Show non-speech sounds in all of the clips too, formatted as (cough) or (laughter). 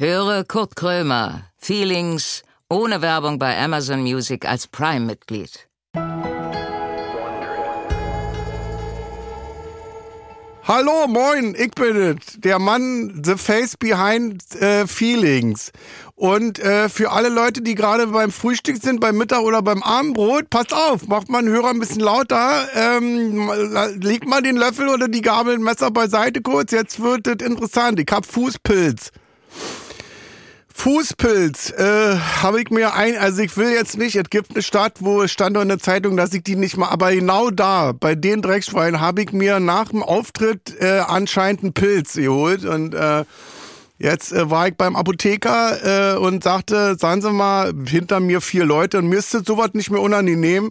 Höre Kurt Krömer, Feelings, ohne Werbung bei Amazon Music als Prime-Mitglied. Hallo, moin, ich bin es, der Mann, the face behind äh, feelings. Und äh, für alle Leute, die gerade beim Frühstück sind, beim Mittag oder beim Abendbrot, passt auf, macht mal einen Hörer ein bisschen lauter, ähm, legt mal den Löffel oder die Gabel, Messer beiseite kurz, jetzt wird es interessant. Ich hab Fußpilz. Fußpilz äh, habe ich mir ein, also ich will jetzt nicht, es gibt eine Stadt, wo es stand in der Zeitung, dass ich die nicht mal, aber genau da, bei den Dreckschweinen, habe ich mir nach dem Auftritt äh, anscheinend einen Pilz geholt und äh, Jetzt äh, war ich beim Apotheker äh, und sagte, sagen Sie mal, hinter mir vier Leute und mir ist sowas nicht mehr unangenehm.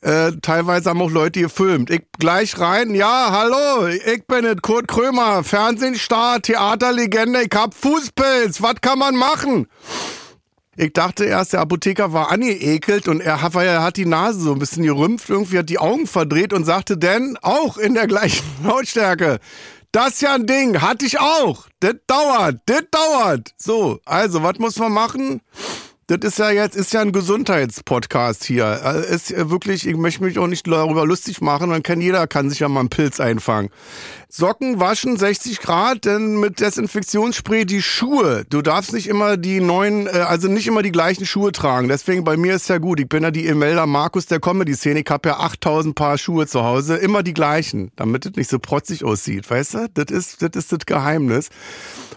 Äh, teilweise haben auch Leute gefilmt. Ich gleich rein, ja, hallo, ich bin es, Kurt Krömer, Fernsehstar, Theaterlegende, ich hab Fußpilz, was kann man machen? Ich dachte erst, der Apotheker war angeekelt und er hat, er hat die Nase so ein bisschen gerümpft, irgendwie hat die Augen verdreht und sagte dann auch in der gleichen (laughs) Lautstärke, das ist ja ein Ding, hatte ich auch. Das dauert, das dauert. So, also, was muss man machen? Das ist ja jetzt, ist ja ein Gesundheitspodcast hier. Also, ist wirklich, ich möchte mich auch nicht darüber lustig machen, dann kann jeder, kann sich ja mal einen Pilz einfangen. Socken waschen 60 Grad, denn mit Desinfektionsspray die Schuhe. Du darfst nicht immer die neuen, äh, also nicht immer die gleichen Schuhe tragen. Deswegen bei mir ist ja gut. Ich bin ja die Imelda Markus der Comedy-Szene. Ich habe ja 8000 Paar Schuhe zu Hause, immer die gleichen, damit es nicht so protzig aussieht. Weißt du? Das ist das, ist das Geheimnis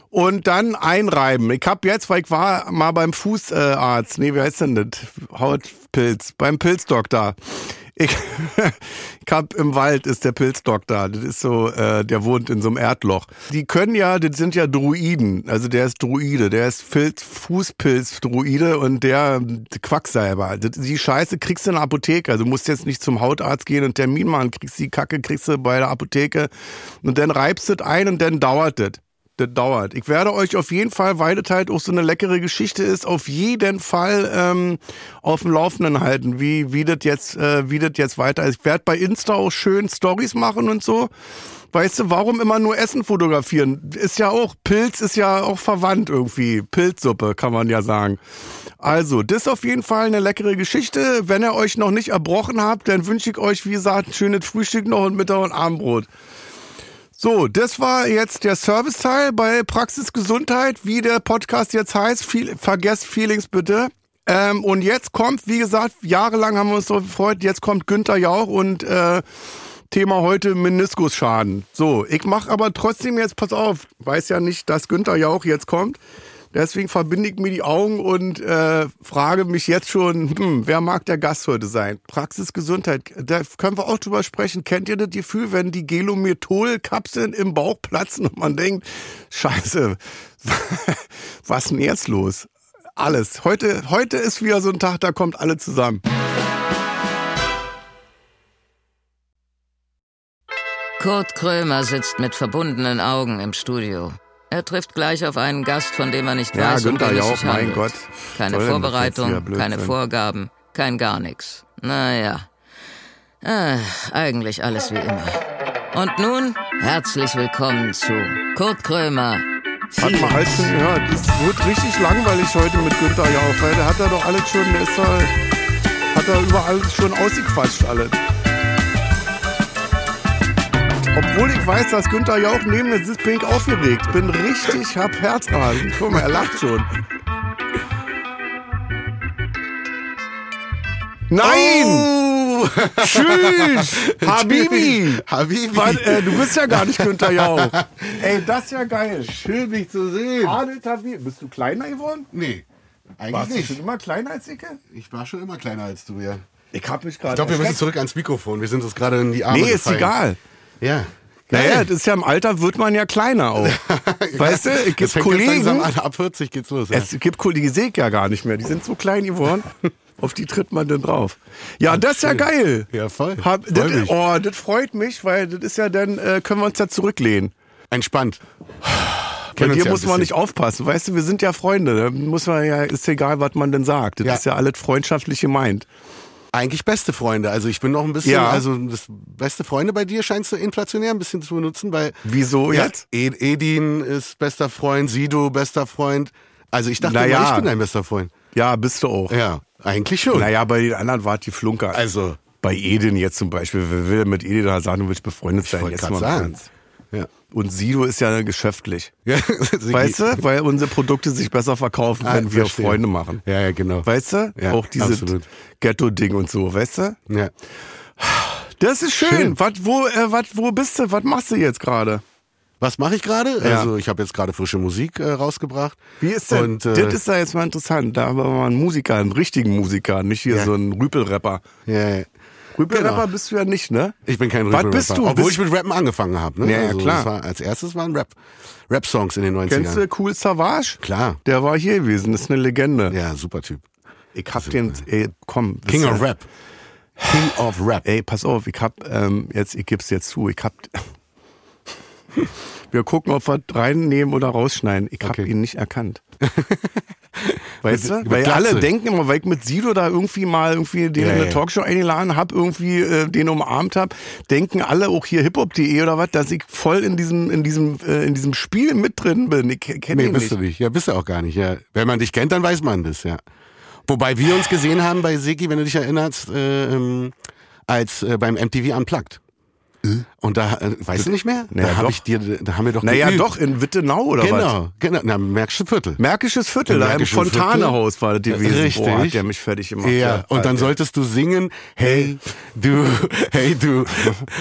und dann einreiben. Ich hab jetzt, weil ich war mal beim Fußarzt, nee, wie heißt denn das? Hautpilz, beim Pilzdoktor. Ich, (laughs) ich hab im Wald ist der Pilzdoktor. Das ist so, äh, der wohnt in so einem Erdloch. Die können ja, das sind ja Druiden. Also der ist Druide, der ist Fußpilz-Druide und der Quacksalber. Die Scheiße kriegst du in der Apotheke. Also musst jetzt nicht zum Hautarzt gehen und Termin machen. Kriegst die Kacke, kriegst du bei der Apotheke und dann reibst du ein und dann dauert das das dauert. Ich werde euch auf jeden Fall, weil das halt auch so eine leckere Geschichte ist, auf jeden Fall ähm, auf dem Laufenden halten, wie, wie das jetzt, äh, jetzt weiter ist. Ich werde bei Insta auch schön Stories machen und so. Weißt du, warum immer nur Essen fotografieren? Ist ja auch, Pilz ist ja auch verwandt irgendwie. Pilzsuppe, kann man ja sagen. Also, das ist auf jeden Fall eine leckere Geschichte. Wenn ihr euch noch nicht erbrochen habt, dann wünsche ich euch, wie gesagt, ein schönes Frühstück noch und Mittag und Abendbrot. So, das war jetzt der Serviceteil bei Praxis Gesundheit, wie der Podcast jetzt heißt. Viel, vergesst Feelings bitte. Ähm, und jetzt kommt, wie gesagt, jahrelang haben wir uns so gefreut, jetzt kommt Günther Jauch und äh, Thema heute Meniskusschaden. So, ich mache aber trotzdem jetzt, pass auf, weiß ja nicht, dass Günther Jauch jetzt kommt. Deswegen verbinde ich mir die Augen und äh, frage mich jetzt schon, hm, wer mag der Gast heute sein? Praxis Gesundheit, da können wir auch drüber sprechen. Kennt ihr das Gefühl, wenn die Gelomethol-Kapseln im Bauch platzen und man denkt, scheiße, (laughs) was ist denn jetzt los? Alles. Heute, heute ist wieder so ein Tag, da kommt alle zusammen. Kurt Krömer sitzt mit verbundenen Augen im Studio. Er trifft gleich auf einen Gast, von dem er nicht ja, weiß, Günther um wen es sich handelt. Gott. Keine Vorbereitung, keine? Vorgaben, kein gar nichts. Naja, äh, eigentlich alles wie immer. Und nun herzlich willkommen zu Kurt Krömer. Hat man alles schon gehört. Es wird richtig langweilig heute mit Günther Jauch, weil der hat da doch alles schon, der ist da, hat da überall schon ausgequatscht alles. Obwohl ich weiß, dass Günther Jauch neben mir sitzt, bin ich aufgeregt. Bin richtig, hab Herzrasen. Guck mal, er lacht schon. Nein! Oh! (laughs) Tschüss! Habibi! Habibi. Weil, äh, du bist ja gar nicht Günther Jauch. (laughs) Ey, das ist ja geil. Schön, dich zu sehen. Adel Habibi. Bist du kleiner geworden? Nee, eigentlich Warst du nicht. schon immer kleiner als Icke? Ich war schon immer kleiner als du, ja. Ich hab mich gerade Ich glaube, wir müssen zurück ans Mikrofon. Wir sind uns gerade in die Arme Nee, ist gefallen. egal. Ja. Naja, das ist ja im Alter wird man ja kleiner auch. (laughs) weißt du, es gibt Kollegen. Ab 40 geht's los. Ja. es gibt Kollegen, die sehe ich ja gar nicht mehr. Die sind so klein geworden. (laughs) Auf die tritt man dann drauf. Ja, das ist ja geil. Ja, voll. Hab, das, oh, das freut mich, weil das ist ja dann, äh, können wir uns ja zurücklehnen. Entspannt. Bei dir ja muss man nicht aufpassen. Weißt du, wir sind ja Freunde. Da muss man ja, ist egal, was man denn sagt. Das Ja. ist ja alles freundschaftlich gemeint. Eigentlich beste Freunde. Also ich bin noch ein bisschen, Ja. also das beste Freunde bei dir scheinst du inflationär ein bisschen zu benutzen, weil Wieso ja, jetzt? Ed- Edin ist bester Freund, Sido bester Freund. Also ich dachte, Naja. immer, ich bin dein bester Freund. Ja, bist du auch. Ja, eigentlich schon. Naja, bei den anderen war die Flunker. Also, bei Edin jetzt zum Beispiel, wer will mit Edin da sagen, du willst befreundet sein? wollte Jetzt mal sagen. ernst. Ja. Und Sido ist ja geschäftlich. (laughs) ja Weißt du? Weil unsere Produkte sich besser verkaufen, Ah, wenn wir verstehe. Freunde machen. Ja, ja, genau. Weißt du? Ja, auch dieses. Ghetto-Ding und so, weißt du? Ja. Das ist schön. Schön. Was, wo, äh, wat, wo bist du? Was machst du jetzt gerade? Was mache ich gerade? Ja. Also ich habe jetzt gerade frische Musik äh, rausgebracht. Wie ist denn? Und, äh, das ist da jetzt mal interessant. Da haben wir mal einen Musiker, einen richtigen Musiker, nicht hier Ja. so einen Rüpelrapper. ja, ja. Rüpelrapper Genau. bist du ja nicht, ne? Ich bin kein Was Rap-Rapper. bist du? Obwohl Bist- ich mit Rappen angefangen habe. Ne? Ja, ja, also klar. War, als erstes waren Rap, Rap-Songs in den 90ern. Kennst du Cool Savage? Klar. Der war hier gewesen, ist eine Legende. Ja, super Typ. Ich hab den, ey, komm. King of Rap. King of Rap. Ey, pass auf, ich hab, ähm, jetzt, ich geb's jetzt zu, ich hab, (laughs) wir gucken, ob wir reinnehmen oder rausschneiden. Ich hab Okay. ihn nicht erkannt. (laughs) Weißt du? Weil Glatze. alle denken immer, weil ich mit Sido da irgendwie mal irgendwie den Ja, in eine ja. Talkshow eingeladen hab, irgendwie äh, den umarmt hab, denken alle auch hier hiphop.de oder was, dass ich voll in diesem in diesem äh, in diesem Spiel mit drin bin. Ich kenne Nee, bist nicht. du nicht. Ja, bist du auch gar nicht. Ja. Wenn man dich kennt, dann weiß man das, ja. Wobei wir uns gesehen haben bei Seki, wenn du dich erinnerst, äh, ähm, als äh, beim MTV Unplugged. Und da, äh, weißt du nicht mehr? Naja, da, hab doch. ich dir, da haben wir doch Naja, geübt. doch, in Wittenau oder was? Genau, genau. Na, Märkische Viertel. Märkisches Viertel, da im Fontanehaus war das gewesen. Richtig. Boah, hat der mich fertig gemacht. Ja, und dann Alter. solltest du singen, hey, du, (laughs) hey, du,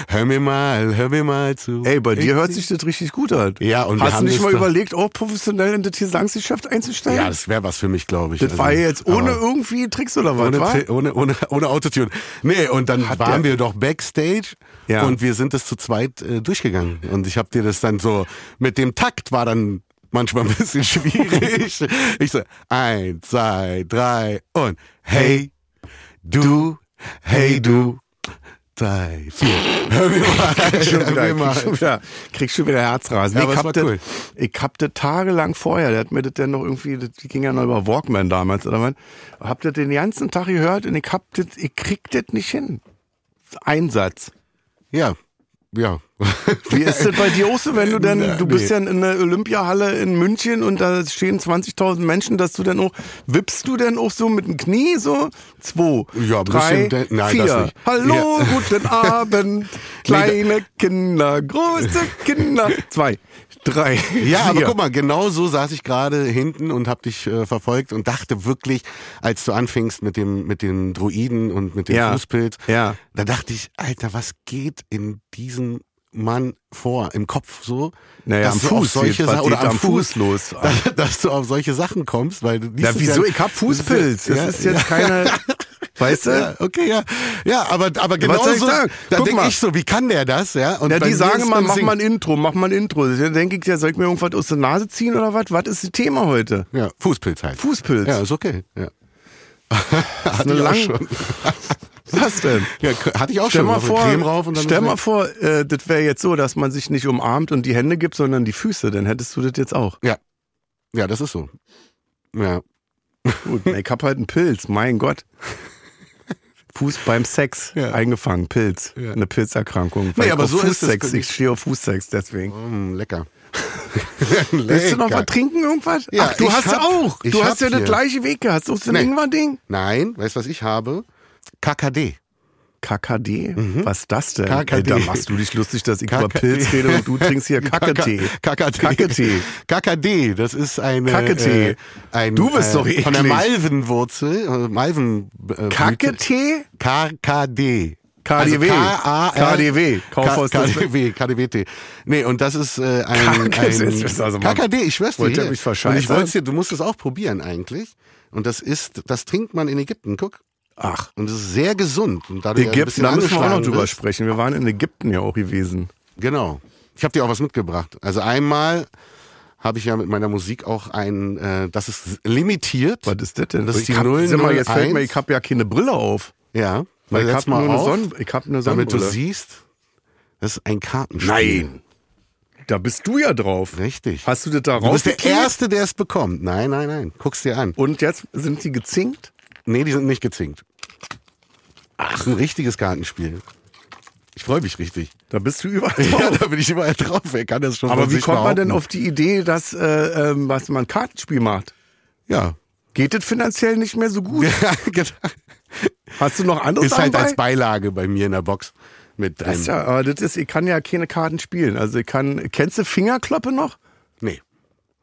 hör mir mal, hör mir mal zu. Ey, bei dir hört sich das richtig gut an. Ja, und Hast du nicht mal überlegt, auch professionell in das Gesangsgeschäft einzusteigen? Ja, das wäre was für mich, glaube ich. das Also, war ja jetzt ohne irgendwie Tricks oder was, ohne, ohne, ohne, ohne Autotune. Nee, und dann Hat waren der- wir doch Backstage Ja. und wir sind das zu zweit äh, durchgegangen. Und ich habe dir das dann so, mit dem Takt war dann manchmal (laughs) ein bisschen schwierig. ich so, eins, zwei, drei und hey, du, hey, du. Drei, vier. (laughs) Hör mir mal. schon hör wieder, mir mal. krieg schon wieder, krieg schon wieder Herzrasen. Ja, ich hab das, cool. ich hab das tagelang vorher, der hat mir das dann noch irgendwie, das ging ja noch über Walkman damals, oder was? Hab das den ganzen Tag gehört und ich hab das, ich krieg das nicht hin. Einsatz. Ja, ja. Wie ist das bei dir auch so, wenn du dann, Na, du bist nee. ja in der Olympiahalle in München und da stehen 20.000 Menschen, dass du dann auch, wippst du dann auch so mit dem Knie so? Zwei, Ja, drei, bisschen nein, vier. das nicht. Hallo, Ja. (laughs) guten Abend, (laughs) kleine Kinder, große Kinder. Zwei, drei, Ja, aber vier. guck mal, genau so saß ich gerade hinten und hab dich äh, verfolgt und dachte wirklich, als du anfingst mit dem mit den Druiden und mit dem Ja. Fußpilz, Ja. da dachte ich, Alter, was geht in diesem Mann vor im Kopf so? Naja, dass am du auf Fuß, solche Sachen oder am Fuß, Fuß los? (laughs) dass, dass du auf solche Sachen kommst, weil du Ja, es wieso? Ich hab Fußpilz. Das Ja, ist jetzt keine, (laughs) weißt du? Ja, okay, ja. Ja, aber, aber genau soll ich so, sagen? da denke ich so, wie kann der das? Ja, und Ja, die sagen ist mal, mach mal ein Intro, mach mal ein Intro. Dann denke ich, ja, soll ich mir irgendwas aus der Nase ziehen oder was? Was ist das Thema heute? Ja, Fußpilz halt. Fußpilz. Ja, ist okay. Ja. Hatte eine lang- schon. (laughs) Was denn? Ja, hatte ich auch Stell schon. mal vor, Creme rauf und dann stell mal vor äh, das wäre jetzt so, dass man sich nicht umarmt und die Hände gibt, sondern die Füße. Dann hättest du das jetzt auch. Ja. Ja, das ist so. Ja. Gut, ich hab halt einen Pilz, mein Gott. Fuß beim Sex Ja. eingefangen, Pilz. Ja. Eine Pilzerkrankung. Nee, aber so ist es Fußsex, ich stehe auf Fußsex, deswegen. Mm, lecker. (laughs) Willst du noch was trinken, irgendwas? Ja, Ach, du hast ja hab- auch. Du hast ja das hier. gleiche Weg gehabt. So ein Nee. Ingwer-Ding? Nein, weißt du, was ich habe? KKD. KKD? Was ist das denn? KKD. Ey, da machst du dich lustig, dass ich über KKD. Pilz rede und du trinkst hier KKT. KKT. KKT. KKD, das ist eine. Kacketee. Äh, ein, Du bist äh, doch Von der eklig. Malvenwurzel. äh, Malven. Äh, KKT? KKD. KDW. K-A-R- KDW. Kaufhaus KDW, KDWT. Nee, und das ist äh, ein, KKD, ein also KKD, ich schwör's dir. Wollt ihr hier. mich Und verscheißern? ich wollte dir, du musst es auch probieren eigentlich. Und das ist, das trinkt man in Ägypten, guck. Ach, Und es ist sehr gesund. Und dadurch Ägypten, da müssen wir auch noch drüber bist. sprechen. Wir waren in Ägypten ja auch gewesen. Genau. Ich habe dir auch was mitgebracht. Also einmal habe ich ja mit meiner Musik auch ein, äh, das ist limitiert. Was ist das denn? Das ist ich die hab, sag mal, jetzt fällt 001. mir, ich habe ja keine Brille auf. Ja. Weil ich habe nur eine, Sonnen, ich hab eine damit du Sonnenbrille. siehst, das ist ein Kartenspiel. Nein. Da bist du ja drauf. Richtig. Hast du das da Du bist der? Erste, der es bekommt. Nein, nein, nein. Guck's dir an. Und jetzt sind die gezinkt? Nee, die sind nicht gezinkt. Ach, ein richtiges Kartenspiel. Ich freue mich richtig. Da bist du überall (laughs) Ja, drauf. da bin ich überall drauf. Wer kann das schon Aber wie kommt man denn behaupten? auf die Idee, dass äh, ähm, was man ein Kartenspiel macht? Ja. Geht das finanziell nicht mehr so gut? (laughs) ja genau. Hast du noch andere Ist halt als bei? Beilage bei mir in der Box. Mit Das einem. ist ja, aber das ist, ich kann ja keine Karten spielen. Also ich kann, kennst du Fingerkloppe noch? Nee.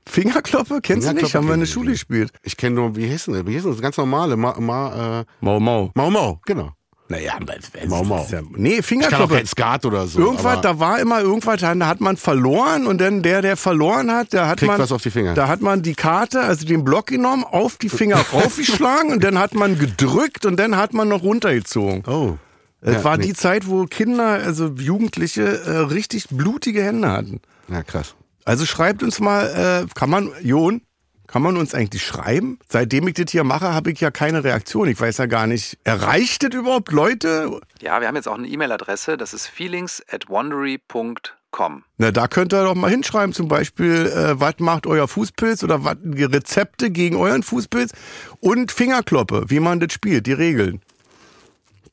Fingerkloppe? Kennst du nicht? Fingerkloppe Haben wir in der Schule gespielt. Ich kenne nur, wie hieß denn das? Wie hieß denn das? Ganz normale. Ma, ma, äh, Mau Mau. Mau Mau, genau. Naja, aber Mau Mau. Ja, nee, Fingerkloppe. kein Skat oder so. Irgendwas, da war immer irgendwas, da hat man verloren und dann der, der verloren hat, der hat Kriegt man, was auf die Finger. da hat man die Karte, also den Block genommen, auf die Finger (laughs) raufgeschlagen und dann hat man gedrückt und dann hat man noch runtergezogen. Oh. Es Ja, war nee. die Zeit, wo Kinder, also Jugendliche, äh, richtig blutige Hände hatten. Ja, krass. Also schreibt uns mal, äh, kann man, Jon, kann man uns eigentlich schreiben? Seitdem ich das hier mache, habe ich ja keine Reaktion. Ich weiß ja gar nicht, erreicht das überhaupt Leute? Ja, wir haben jetzt auch eine E-Mail-Adresse, das ist feelings at wondery.com. Na, da könnt ihr doch mal hinschreiben, zum Beispiel, äh, was macht euer Fußpilz oder was Rezepte gegen euren Fußpilz und Fingerkloppe, wie man das spielt, die Regeln.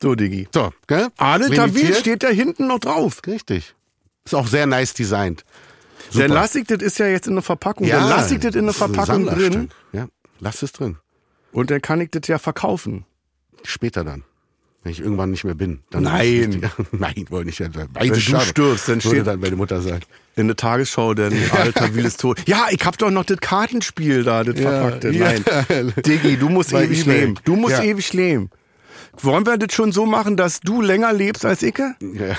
So, Diggi. So, gell? Adel Tawil steht da hinten noch drauf. Richtig. Ist auch sehr nice designt. Dann lass ich das ist ja jetzt in der Verpackung. dann lass ich das in der Verpackung drin. Ja, lass es drin. und dann kann ich das ja verkaufen. Später dann. Wenn ich irgendwann nicht mehr bin. Dann Nein. (laughs) Nein, wollte ich ja. Wenn du stirbst, dann steht- dann meine Mutter sagen. In der Tagesschau, denn (laughs) Adel Tawil ist tot. Ja, ich hab doch noch das Kartenspiel da, das Ja, verpackte. ja. Nein. Diggi, du musst Bei ewig leben. Du musst Ja. ewig leben. Wollen wir das schon so machen, dass du länger lebst als ich? Ja. (laughs)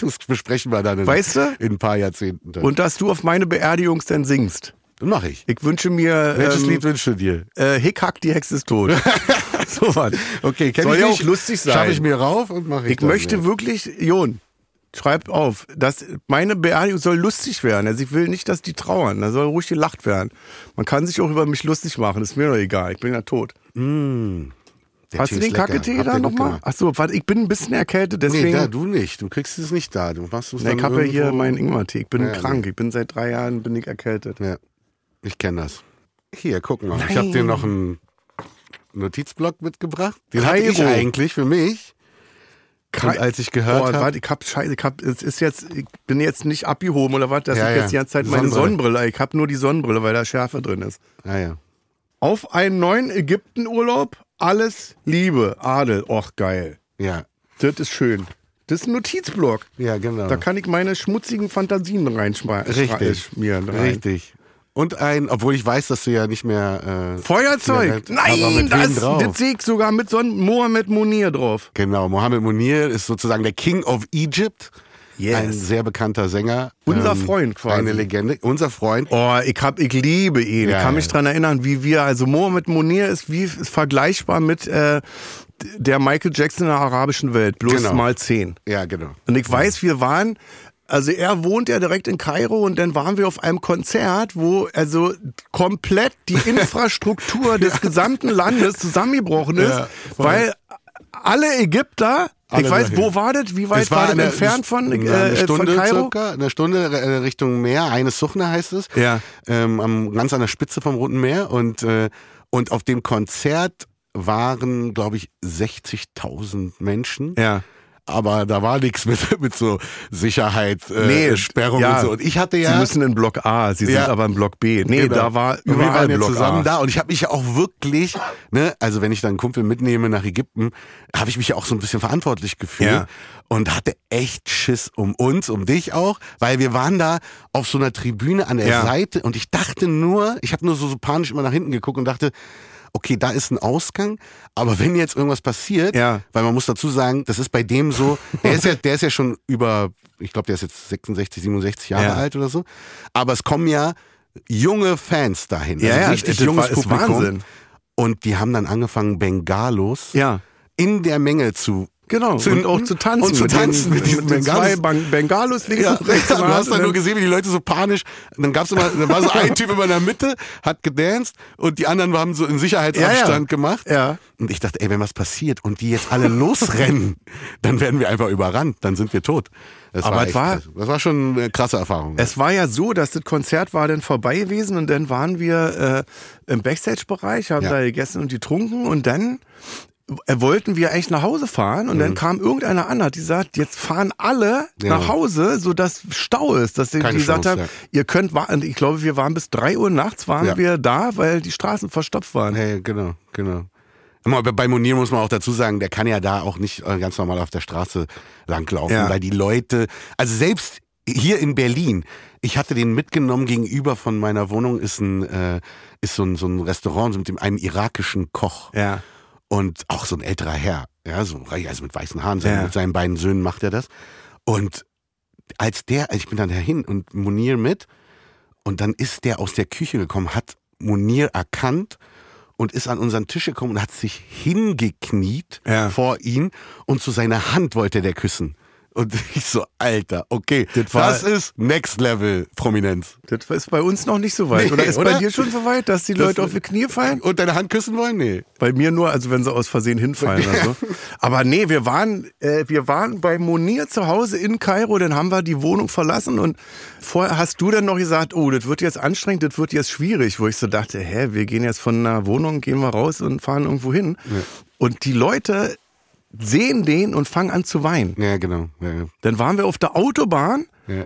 Das besprechen wir dann in, Weißt du? in ein paar Jahrzehnten. Dann. Und dass du auf meine Beerdigung dann singst. Dann mach ich. Ich wünsche mir Welches ähm, Lied wünschst du dir? äh, Hickhack, die Hexe ist tot. (laughs) (laughs) so was. Okay, kenn Soll ich ja auch lustig sein. Schaffe ich mir rauf und mache ich Ich möchte ja. wirklich, Jon, schreib auf, dass meine Beerdigung soll lustig werden. Also ich will nicht, dass die trauern. Da soll ruhig gelacht werden. Man kann sich auch über mich lustig machen. Ist mir doch egal. Ich bin ja tot. Der Hast Tee du ist den. Kacketee da nochmal? Achso, warte, ich bin ein bisschen erkältet, deswegen. Nee, da, du nicht. Du kriegst es nicht da. Du machst es Nee, ich habe ja hier meinen Ingwertee. Ich bin Ja, krank. Ich bin seit drei Jahren bin ich erkältet. Ja, ich kenne das. Hier, guck mal. Ich habe dir noch einen Notizblock mitgebracht. Den hatte ich eigentlich für mich. Und als ich gehört oh, habe, warte, ich hab Scheiße, ich hab, es ist jetzt, ich bin jetzt nicht abgehoben oder was, dass Ja, ich ja. jetzt die ganze Zeit meine Sonnenbrille. Sonnenbrille, ich habe nur die Sonnenbrille, weil da Schärfe drin ist. ah ja, Auf einen neuen Ägyptenurlaub, alles Liebe, Adel, och geil. ja, Das ist schön. Das ist ein Notizblock. ja, genau. Da kann ich meine schmutzigen Fantasien reinschmieren. Richtig. Schmieren, rein. Richtig. Und ein, obwohl ich weiß, dass du ja nicht mehr. Äh, Feuerzeug! Nein, das, das sehe ich sogar mit Son Mohammed Munir drauf. Genau, Mohammed Munir ist sozusagen der King of Egypt. Yes. Ein sehr bekannter Sänger. Unser Freund quasi. Eine Legende. Unser Freund. Oh, ich hab, ich liebe ihn. Ja, ich kann mich dran erinnern, wie wir, also Mohammed Munir ist wie ist vergleichbar mit äh, der Michael Jackson in der arabischen Welt, bloß Genau. mal zehn. Ja, genau. Und ich weiß, wir waren, also er wohnt ja direkt in Kairo und dann waren wir auf einem Konzert, wo also komplett die (laughs) Infrastruktur des gesamten Landes zusammengebrochen ist, Ja, weil alle Ägypter, ich weiß, dahin. wo war das? Wie weit Es war, das eine- entfernt von, eine äh, Stunde von Kairo? circa, eine Stunde äh, Richtung Meer, eine Suchne heißt es. Ja. Ähm, am, ganz an der Spitze vom Roten Meer und, äh, und auf dem Konzert waren, glaube ich, 60.000 Menschen. Ja. Aber da war nichts mit, (laughs) mit so Sicherheit, äh, Nee, Sperrung ja. und so. Und ich hatte ja. Sie müssen in Block A, Sie Ja. sind aber in Block B. Nee, Genau. da war und wir überall waren ja Block zusammen A. da und ich habe mich ja auch wirklich, ne, also wenn ich dann einen Kumpel mitnehme nach Ägypten, habe ich mich ja auch so ein bisschen verantwortlich gefühlt Ja. und hatte echt Schiss um uns, um dich auch, weil wir waren da auf so einer Tribüne an der. Seite und ich dachte nur, ich habe nur so, so panisch immer nach hinten geguckt und dachte, okay, da ist ein Ausgang, aber wenn jetzt irgendwas passiert, Ja. weil man muss dazu sagen, das ist bei dem so, der ist ja, der ist ja schon über, ich glaube, der ist jetzt 66, 67 Jahre Ja. alt oder so, aber es kommen ja junge Fans dahin, Ja, also ja, richtig das junges war- Publikum. Wahnsinn. Und die haben dann angefangen, Bengalos Ja. in der Menge zu Genau, zünden und auch zu tanzen. und zu tanzen den, mit diesen zwei Bengalos. Bang- Bengalos links Ja, und rechts. du der Hand hast dann nur gesehen, wie die Leute so panisch. Dann gab's immer, dann war so ein (laughs) Typ immer in der Mitte, hat gedanced und die anderen haben so in Sicherheitsabstand Ja, ja. gemacht. Ja. Und ich dachte, ey, wenn was passiert und die jetzt alle (laughs) losrennen, dann werden wir einfach überrannt, dann sind wir tot. Das Aber war, es war- krass. das war schon eine krasse Erfahrung. Es war ja so, dass das Konzert war dann vorbei gewesen und dann waren wir äh, im Backstage-Bereich, haben Ja. da gegessen und getrunken und dann wollten wir eigentlich nach Hause fahren und dann kam irgendeiner an, hat gesagt, jetzt fahren alle Mhm. Ja. nach Hause, sodass Stau ist. Dass sie Keine gesagt Chance, haben, ja. ihr könnt warten. Ich glaube, wir waren bis drei Uhr nachts waren Ja. wir da, weil die Straßen verstopft waren. Hey, genau, genau. Aber bei Monier muss man auch dazu sagen, der kann ja da auch nicht äh, ganz normal auf der Straße langlaufen, Ja. weil die Leute, also selbst hier in Berlin, ich hatte den mitgenommen gegenüber von meiner Wohnung, ist ein, äh, ist so ein, so ein Restaurant mit dem, einem irakischen Koch. Ja. Und auch so ein älterer Herr, ja, so also mit weißen Haaren, Ja. mit seinen beiden Söhnen macht er das. Und als der, also ich bin dann dahin und Munir mit und dann ist der aus der Küche gekommen, hat Munir erkannt und ist an unseren Tisch gekommen und hat sich hingekniet Ja. vor ihn und zu seiner Hand wollte der küssen. Und ich so, Alter, okay, Das das, war- ist Next Level Prominenz. Das ist bei uns noch nicht so weit. Nee, oder ist oder? bei dir schon so weit, dass die Das- Leute auf die Knie fallen? Und deine Hand küssen wollen? Nee. Bei mir nur, also wenn sie aus Versehen hinfallen oder so. (laughs) Aber nee, wir waren, äh, wir waren bei Monir zu Hause in Kairo, dann haben wir die Wohnung verlassen und vorher hast du dann noch gesagt, oh, das wird jetzt anstrengend, das wird jetzt schwierig, wo ich so dachte, hä, wir gehen jetzt von einer Wohnung, gehen wir raus und fahren irgendwo hin. Und die Leute sehen den und fangen an zu weinen. Ja, genau. Ja, ja. Dann waren wir auf der Autobahn, Ja.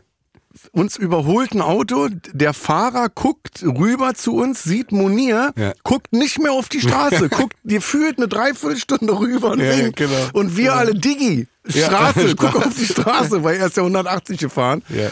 uns überholt ein Auto, der Fahrer guckt rüber zu uns, sieht Monir, guckt nicht mehr auf die Straße, guckt, die fühlt eine Dreiviertelstunde rüber und winkt. genau. Und wir alle, Diggi. Straße, (laughs) guck auf die Straße, weil er ist ja 180 gefahren. Ja.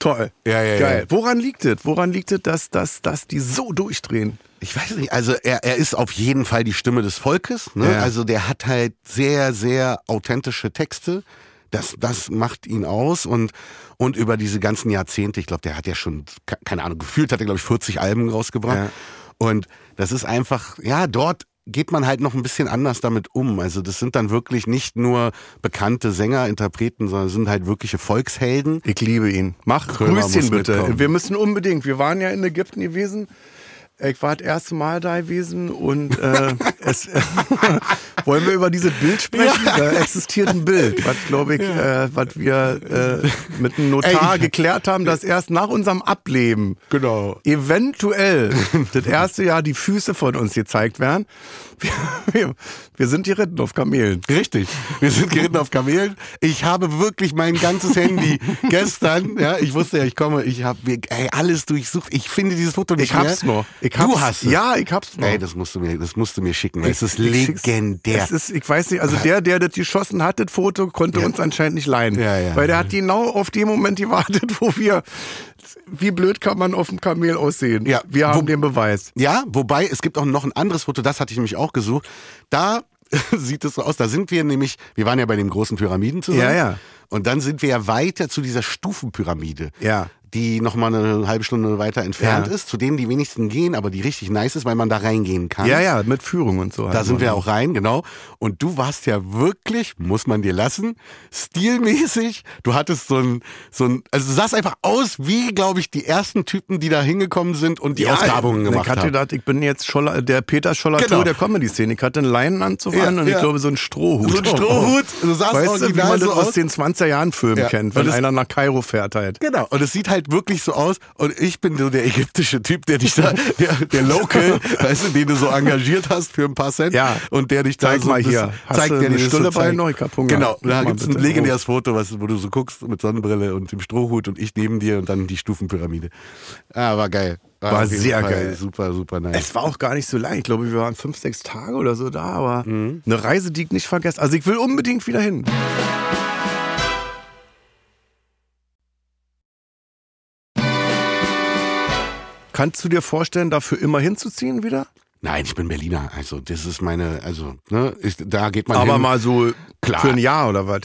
Toll. Ja, ja, Geil. ja. Woran liegt es? Woran liegt es, dass, dass, dass die so durchdrehen? Ich weiß nicht, also er, er ist auf jeden Fall die Stimme des Volkes. Ne? Ja. Also der hat halt sehr, sehr authentische Texte. Das, das macht ihn aus und, und über diese ganzen Jahrzehnte, ich glaube, der hat ja schon, ke- keine Ahnung, gefühlt hat er, glaube ich, 40 Alben rausgebracht. Ja. Und das ist einfach, ja, dort geht man halt noch ein bisschen anders damit um. Also das sind dann wirklich nicht nur bekannte Sänger, Interpreten, sondern sind halt wirkliche Volkshelden. Ich liebe ihn. Mach Krömer Grüßchen muss bitte. mitkommen. Wir müssen unbedingt. Wir waren ja in Ägypten gewesen. Ich war das erste Mal da gewesen und äh, (laughs) es, (laughs) wollen wir über dieses Bild sprechen? Da existiert ein Bild, was glaube ich, äh, was wir äh, mit einem Notar Ey, geklärt haben, dass erst nach unserem Ableben Genau. eventuell (laughs) das erste Jahr die Füße von uns gezeigt werden. Wir, wir, wir sind geritten auf Kamelen. Richtig. Wir sind geritten auf Kamelen. Ich habe wirklich mein ganzes Handy gestern, ja, ich wusste ja, ich komme, ich habe alles durchsucht. Ich finde dieses Foto nicht Ich hab's mehr. noch. Ich hab's, du hast es. Ja, ich hab's noch. Ey, das musst du mir, das musst du mir schicken. Es ist Ich legendär. Es ist, ich weiß nicht, also der, der das geschossen hat, das Foto, konnte uns anscheinend nicht leihen. Ja, ja. Weil der hat genau auf den Moment gewartet, (laughs) wo wir, wie blöd kann man auf dem Kamel aussehen? Ja, Wir haben wo- den Beweis. Ja, wobei es gibt auch noch ein anderes Foto, das hatte ich nämlich auch gesucht. Da (laughs) sieht es so aus, da sind wir nämlich, wir waren ja bei den großen Pyramiden zusammen. Ja, ja. Und dann sind wir ja weiter zu dieser Stufenpyramide. Ja. Die nochmal eine halbe Stunde weiter entfernt Ja. ist, zu denen die wenigsten gehen, aber die richtig nice ist, weil man da reingehen kann. Ja, ja, mit Führung und so. Da sind wir auch rein, genau. Und du warst ja wirklich, muss man dir lassen, stilmäßig. Du hattest so ein, so ein, also du sahst einfach aus wie, glaube ich, die ersten Typen, die da hingekommen sind und die Ausgrabungen gemacht ich hatte haben. gedacht, ich bin jetzt Scholler, der Peter Schollatur Genau. der Comedy-Szene. Ich hatte einen Leinenanzug Ja, an und ja. ich glaube so einen Strohhut. So ein Strohhut. Du sahst weißt du, wie man das so aus aus. den 20er Jahren Filmen Ja. kennt, Und wenn einer nach Kairo fährt halt. Genau. Und es sieht halt wirklich so aus. Und ich bin so der ägyptische Typ, der dich da, der, der Local, (laughs) weißt du, den du so engagiert hast für ein paar Cent. Ja. Und der dich da Zeig so mal hier. Zeigt dir eine Stulle bei Hunger. Genau. Da mal gibt's ein legendäres Foto, was, wo du so guckst mit Sonnenbrille und dem Strohhut und ich neben dir und dann die Stufenpyramide. Ah, war geil. War jeden sehr Fall geil. Super, super nice. Es war auch gar nicht so lang. Ich glaube, wir waren fünf, sechs Tage oder so da, aber Mhm. eine Reise, die ich nicht vergesse. Also ich will unbedingt wieder hin. Kannst du dir vorstellen, dafür immer hinzuziehen wieder? Nein, ich bin Berliner. Also, das ist meine, also, ne, ich, da geht man Aber hin. mal so Klar. für ein Jahr oder was?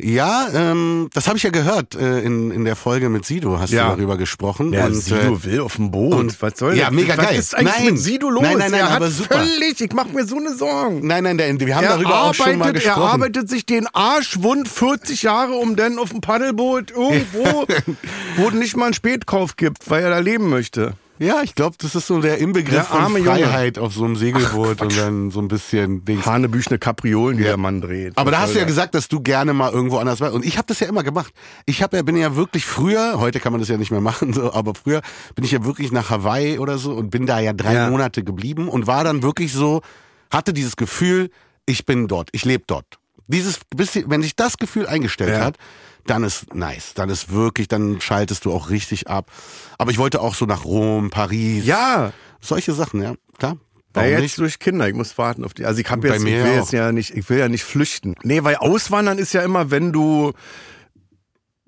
Ja, ähm, das habe ich ja gehört äh, in, in der Folge mit Sido, hast Ja. du darüber gesprochen. Ja, und, Sido äh, will auf dem Boot. und- was soll ja, das? mega was geil. ist eigentlich Nein. mit Sido los? Nein, nein, nein, er aber hat super. völlig, ich mache mir so eine Sorgen. Nein, nein, der, wir haben er darüber auch schon mal arbeitet, er gesprochen. arbeitet sich den Arsch wund 40 Jahre, um dann auf dem Paddelboot irgendwo, (laughs) wo nicht mal einen Spätkauf gibt, weil er da leben möchte. Ja, ich glaube, das ist so der Inbegriff Der von arme Junge. Freiheit auf so einem Segelboot und dann so ein bisschen Dings. Hanebüchene Kapriolen, die der Mann dreht. Aber da hast du ja gesagt, dass du gerne mal irgendwo anders warst. Und ich habe das ja immer gemacht. Ich hab ja, bin ja wirklich früher, heute kann man das ja nicht mehr machen, (laughs) so, aber früher bin ich ja wirklich nach Hawaii oder so und bin da ja drei Ja. Monate geblieben und war dann wirklich so, hatte dieses Gefühl, ich bin dort, ich lebe dort. Dieses, bisschen, wenn sich das Gefühl eingestellt Ja. hat, dann ist nice. Dann ist wirklich, dann schaltest du auch richtig ab. Aber ich wollte auch so nach Rom, Paris. Ja, Solche Sachen, ja, klar. Ja, Warum jetzt nicht? durch Kinder. Ich muss warten auf die. Also ich habe Bei jetzt, mir ich will auch. jetzt ja nicht, ich will ja nicht flüchten. Nee, weil Auswandern ist ja immer, wenn du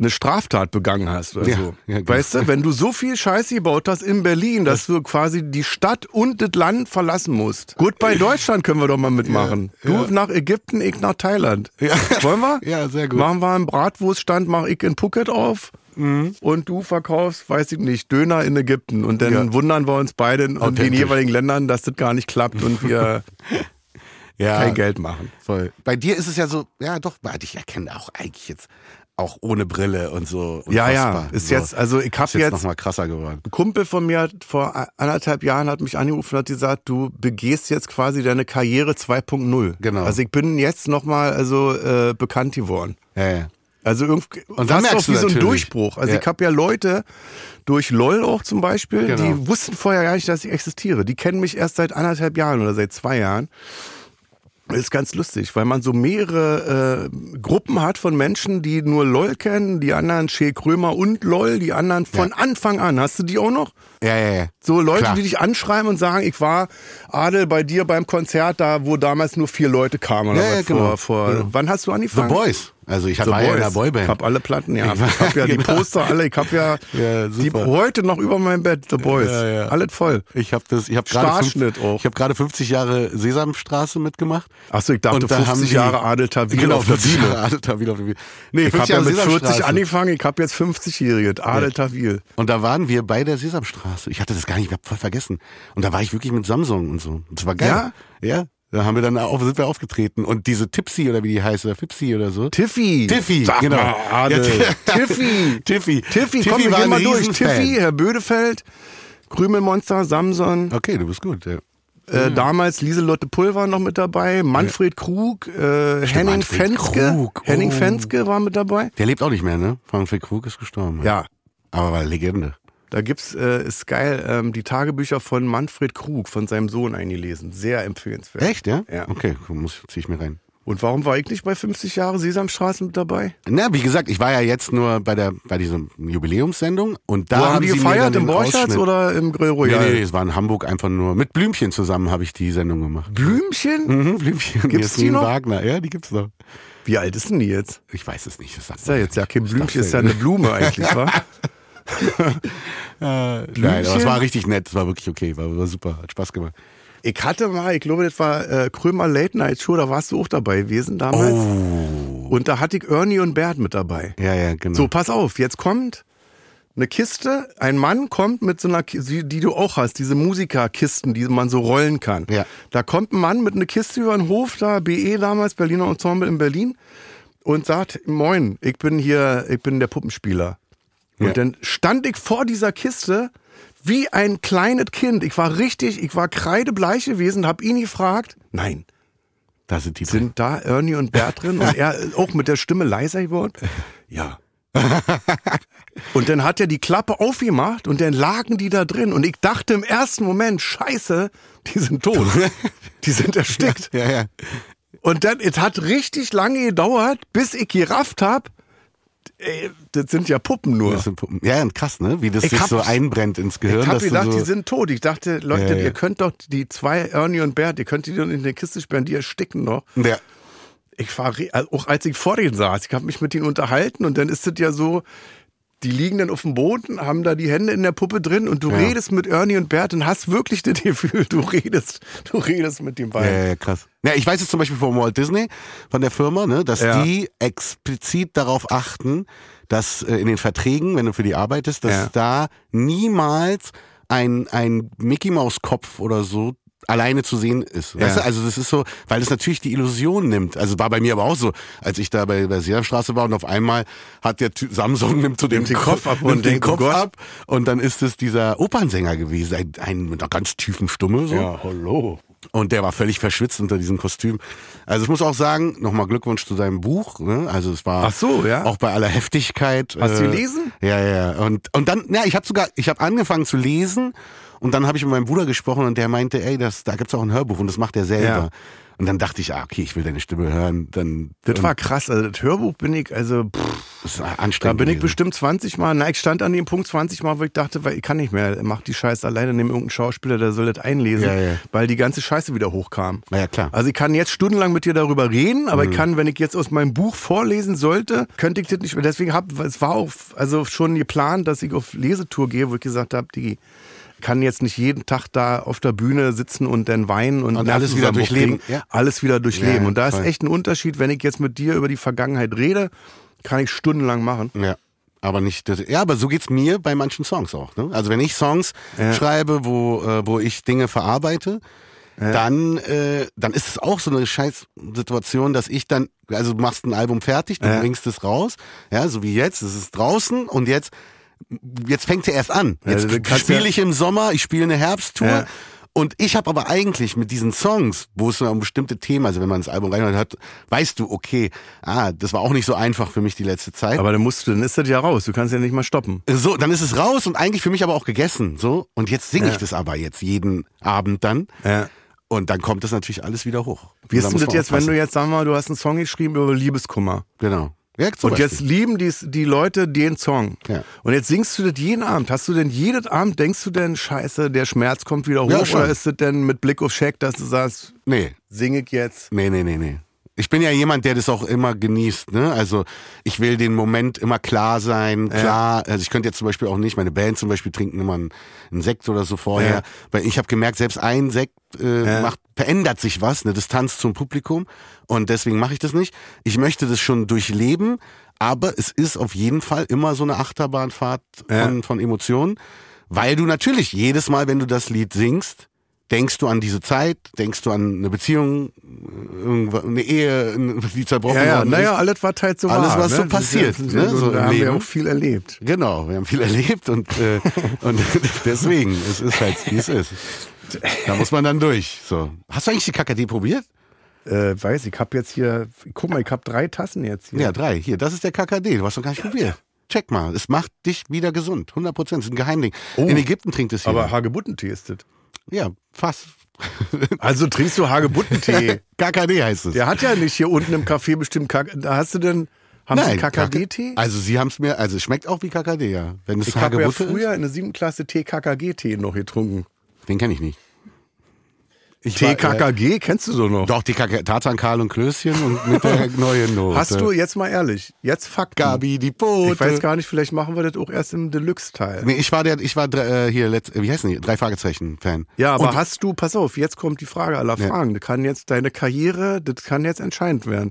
eine Straftat begangen hast oder Ja, so. ja, genau. weißt du, wenn du so viel Scheiße gebaut hast in Berlin, dass du quasi die Stadt und das Land verlassen musst. Gut, bei Deutschland können wir doch mal mitmachen. Du nach Ägypten, ich nach Thailand. Wollen wir? Ja, sehr gut. Machen wir einen Bratwurststand, mach ich in Phuket auf. Mhm. Und du verkaufst, weiß ich nicht, Döner in Ägypten. Und dann Ja. wundern wir uns beide in den jeweiligen Ländern, dass das gar nicht klappt und wir (laughs) ja, kein Geld machen. Voll. Bei dir ist es ja so, ja doch, warte, ich erkenne auch eigentlich jetzt auch ohne Brille und so. Ja, ja, unfassbar. ist so. jetzt, also ich ist habe jetzt, jetzt, noch mal krasser geworden. ein Kumpel von mir hat vor anderthalb Jahren hat mich angerufen und hat gesagt, du begehst jetzt quasi deine Karriere 2.0. Genau. Also ich bin jetzt nochmal also äh, bekannt geworden. Ja, ja. Also irgendwie Und dann fast merkst auch wie so ein. Durchbruch. Also Ja. ich habe ja Leute durch LOL auch zum Beispiel, Genau. die wussten vorher gar nicht, dass ich existiere. Die kennen mich erst seit anderthalb Jahren oder seit zwei Jahren. Ist ganz lustig, weil man so mehrere äh, Gruppen hat von Menschen, die nur LOL kennen, die anderen Shea Krömer und LOL, die anderen von Anfang an. Hast du die auch noch? Ja, ja, ja. So Leute, Klar. die dich anschreiben und sagen, ich war Adel bei dir beim Konzert, da wo damals nur vier Leute kamen oder Ja, ja, genau. vor, vor Genau. wann hast du The angefangen? Boys. Also ich The war ja in der Boys. Boyband. Ich habe alle Platten, ja. Ich Ich, habe ja die (laughs) genau. Poster alle, ich habe ja, Ja, die heute noch über meinem Bett, The Boys. Ja, ja. Alles voll. Ich habe das, ich habe gerade auch. Ich habe gerade 50 Jahre Sesamstraße mitgemacht. Achso, ich dachte Und da 50 haben die- Jahre Adel Tawil Genau, auf der 50 Bühne. Adel Tawil auf der Bühne. Nee, Ich 50 habe ja mit 40 Sesamstraße. angefangen, ich habe jetzt 50-Jährige, Adel Tawil. Und da waren wir bei der Sesamstraße. Ich hatte das gar nicht, ich hab voll vergessen. Und da war ich wirklich mit Samsung und so. Das war geil. Ja? Ja. Da haben wir dann auf, sind wir aufgetreten. Und diese Tipsy oder wie die heißt, oder Fipsy oder so. Tiffy. Tiffy, Sag genau. mal. Ja, (laughs) Tiffy. Tiffy. Tiffy, komm, wir gehen mal durch. Tiffy, Herr Bödefeld, Krümelmonster, Samson, Okay, du bist gut. Ja. äh, damals Lieselotte Pulver noch mit dabei, Manfred Krug, äh, Henning Manfred Fenske. Krug, Henning oh. Fenske war mit dabei. Der lebt auch nicht mehr, ne? Manfred Krug ist gestorben. Ja, Aber war Legende. Da gibt's, äh, ist geil, ähm, die Tagebücher von Manfred Krug, von seinem Sohn eingelesen. Sehr empfehlenswert. Echt, ja? Ja. Okay, muss, zieh ich mir rein. Und warum war ich nicht bei 50 Jahre Sesamstraße mit dabei? Na, wie gesagt, ich war ja jetzt nur bei der bei dieser Jubiläumssendung und da Wo haben, haben die gefeiert? Im Ausschnitt- oder im Grill Royal? nee, nee, es war in Hamburg einfach nur mit Blümchen zusammen habe ich die Sendung gemacht. Blümchen? Mhm, Blümchen. Gibt's die Jasmin noch? Wagner, ja, die gibt's noch. Wie alt ist denn die jetzt? Ich weiß es nicht. Das sagt Ist ja jetzt ja kein Blümchen, ist ja eine Blume eigentlich, wa? (laughs) (laughs) Nein, aber es war richtig nett, es war wirklich okay, war, war super, hat Spaß gemacht. Ich hatte mal, ich glaube, das war äh, Krömer Late Night Show, da warst du auch dabei gewesen damals. Oh. Und da hatte ich Ernie und Bert mit dabei. Ja, ja, genau. So, pass auf, jetzt kommt eine Kiste, ein Mann kommt mit so einer, Ki- die die du auch hast, diese Musikerkisten, die man so rollen kann. Ja. Da kommt ein Mann mit einer Kiste über den Hof, da BE damals, Berliner Ensemble in Berlin, und sagt, moin, ich bin hier, ich bin der Puppenspieler. Und Ja. dann stand ich vor dieser Kiste wie ein kleines Kind. Ich war richtig, ich war kreidebleich gewesen, hab ihn gefragt, nein, da sind die drin. sind da Ernie und Bert drin und er (laughs) auch mit der Stimme leiser geworden? Ja. (laughs) und dann hat er die Klappe aufgemacht und dann lagen die da drin und ich dachte im ersten Moment, scheiße, die sind tot. (laughs) Die sind erstickt. Ja, ja. Und dann, es hat richtig lange gedauert, bis ich gerafft hab, ey, das sind ja Puppen nur. Das sind Puppen. Ja, und krass, ne? Wie das Ich sich so einbrennt ins Gehirn. Ich hab gedacht, so, die sind tot. Ich dachte, Leute, Ja, ja. ihr könnt doch die zwei, Ernie und Bert, ihr könnt die doch in der Kiste sperren, die ersticken noch. Ja. ich war also auch als ich vor denen saß, ich habe mich mit ihnen unterhalten und dann ist es ja so, die liegen dann auf dem Boden, haben da die Hände in der Puppe drin und du Ja. redest mit Ernie und Bert und hast wirklich das Gefühl, du redest, du redest mit dem beiden. ja, ja, krass. Ja, ich weiß jetzt zum Beispiel von Walt Disney, von der Firma, ne, dass Ja. die explizit darauf achten, dass äh, in den Verträgen, wenn du für die arbeitest, dass da niemals ein, ein Mickey Maus Kopf oder so alleine zu sehen ist. Weißt Ja. du? Also das ist so, weil es natürlich die Illusion nimmt. Also war bei mir aber auch so, als ich da bei der Sesamstraße war und auf einmal hat der Typ, Samsung nimmt so den, den Kopf ab und den oh Kopf Gott. ab und dann ist es dieser Opernsänger gewesen, ein, ein mit einer ganz tiefen Stimme so. hallo. Und der war völlig verschwitzt unter diesem Kostüm. Also ich muss auch sagen, nochmal Glückwunsch zu seinem Buch. Ne? Also es war Ach so, ja. auch bei aller Heftigkeit. Hast du äh, gelesen? Ja, ja. Und und dann, ja, ich habe sogar, ich habe angefangen zu lesen Und dann habe ich mit meinem Bruder gesprochen und der meinte, ey, das, da gibt's auch ein Hörbuch und das macht er selber. Ja. Und dann dachte ich, ah, okay, ich will deine Stimme hören. Dann Das war krass. Also das Hörbuch bin ich, also pff, das war da anstrengend. bin ich gewesen. bestimmt 20 Mal, na, ich stand an dem Punkt 20 Mal, wo ich dachte, weil ich kann nicht mehr, mach die Scheiße alleine, nimm irgendeinen Schauspieler, der soll das einlesen, Ja, ja. weil die ganze Scheiße wieder hochkam. Na ja, klar. Also ich kann jetzt stundenlang mit dir darüber reden, aber Mhm. ich kann, wenn ich jetzt aus meinem Buch vorlesen sollte, könnte ich das nicht mehr. Deswegen hab, es war auch also schon geplant, dass ich auf Lesetour gehe, wo ich gesagt habe, die kann jetzt nicht jeden Tag da auf der Bühne sitzen und dann weinen und, Und alles wieder durchleben, ja. Alles wieder durchleben. Ja, und da ist echt ein Unterschied, wenn ich jetzt mit dir über die Vergangenheit rede, kann ich stundenlang machen. Ja. Aber nicht, das, ja, aber so geht's mir bei manchen Songs auch. Ne? Also wenn ich Songs Ja. schreibe, wo, äh, wo ich Dinge verarbeite, dann, äh, dann ist es auch so eine scheiß Situation, dass ich dann, also du machst ein Album fertig, du Ja. bringst es raus, ja, so wie jetzt, es ist draußen und jetzt, jetzt fängt er erst an. Jetzt kannst spiele ich im Sommer, ich spiele eine Herbsttour. Ja. Und ich habe aber eigentlich mit diesen Songs, wo es um bestimmte Themen, also wenn man das Album reinhört hat, weißt du, okay, ah, das war auch nicht so einfach für mich die letzte Zeit. Aber dann musst du, dann ist das ja raus. Du kannst ja nicht mal stoppen. So, dann ist es raus und eigentlich für mich aber auch gegessen. So, und jetzt singe ich Ja. das aber jetzt jeden Abend dann. Ja. Und dann kommt das natürlich alles wieder hoch. Wie ist denn das jetzt, wenn du jetzt, sagen wir mal, du hast einen Song geschrieben über Liebeskummer. Genau. Ja, Und Beispiel. jetzt lieben die, die Leute den Song. Ja. Und jetzt singst du das jeden Abend. Hast du denn jeden Abend, denkst du denn, scheiße, der Schmerz kommt wieder hoch? Ja, oder ist das denn mit Blick auf Scheck, dass du sagst, Nee, sing ich jetzt? nee, nee, nee, nee. Ich bin ja jemand, der das auch immer genießt. Ne? Also ich will den Moment immer klar sein, klar. Also ich könnte jetzt zum Beispiel auch nicht, meine Band zum Beispiel trinken immer einen, einen Sekt oder so vorher. Weil ich habe gemerkt, selbst ein Sekt äh, macht, verändert sich was, eine Distanz zum Publikum. Und deswegen mache ich das nicht. Ich möchte das schon durchleben, aber es ist auf jeden Fall immer so eine Achterbahnfahrt von, Ja. von Emotionen. Weil du natürlich jedes Mal, wenn du das Lied singst, denkst du an diese Zeit, denkst du an eine Beziehung, irgendwas- eine Ehe, (laughs) die zerbrochen Ja, ja, worden naja, ist. alles, was halt so Alles, war. was ne? so passiert, Ja, ne, so da im haben wir Leben. auch viel erlebt. Genau, wir haben viel erlebt und, äh, (laughs) und (laughs) deswegen, es ist halt, wie es ist. Da muss man dann durch. So. Hast du eigentlich die KKD probiert? Äh, weiß ich, hab jetzt hier, guck mal, ich hab drei Tassen jetzt hier. Ja, drei. Hier, das ist der KKD. Du hast noch gar nicht probiert. Check mal, es macht dich wieder gesund. 100 Prozent. Ist ein Geheimding. In Ägypten trinkt es hier. Oh. Aber Hagebuttentee ist das. ja, fast. (laughs) Also trinkst du Hagebuttentee. (laughs) KKD heißt es. Der hat ja nicht hier unten im Café bestimmt Kak Da hast du denn, haben Sie KKG-Tee? Also sie haben es mir, also es schmeckt auch wie KKD, ja. Wenn es Ich habe ja früher in der siebten Klasse TKKG-Tee noch getrunken. ist, den kenne ich nicht. Ich war, äh, TKKG kennst du so noch? Doch, die KK Tarzan, Karl und Klößchen und mit der (laughs) neuen Note. Hast du, jetzt mal ehrlich, jetzt Fakten. Gabi, die Bote. Ich weiß gar nicht, vielleicht machen wir das auch erst im Deluxe-Teil. Nee, ich war der, ich war äh, hier, letzt, wie heißen die? Drei Fragezeichen-Fan. Ja, aber Und- hast du, pass auf, jetzt kommt die Frage aller Ja. Fragen. Das kann jetzt deine Karriere, das kann jetzt entscheidend werden.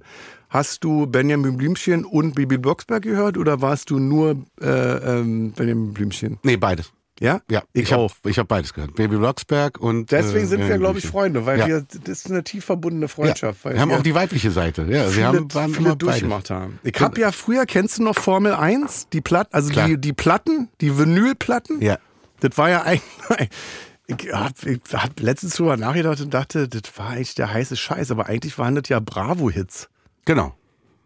Hast du Benjamin Blümchen und Bibi Blocksberg gehört oder warst du nur äh, ähm, Benjamin Blümchen? Nee, beides. Ja? Ja, ich, hab, auch. Ich habe beides gehört. Baby Blocksberg und. Deswegen äh, sind wir, glaube ich. Freunde, weil Ja. wir, das ist eine tief verbundene Ja. Freundschaft. Weil Wir haben wir auch die weibliche Seite. Ja, viele, wir haben, waren viele immer beide. durchgemacht haben. Ich habe ja früher, kennst du noch Formel 1? Die Platten, also Klar. die, die Platten, die Vinylplatten? Ja. Das war ja eigentlich. (laughs) Ich hab, ich hab letztens drüber nachgedacht und dachte, das war eigentlich der heiße Scheiß, aber eigentlich waren das ja Bravo-Hits, Genau.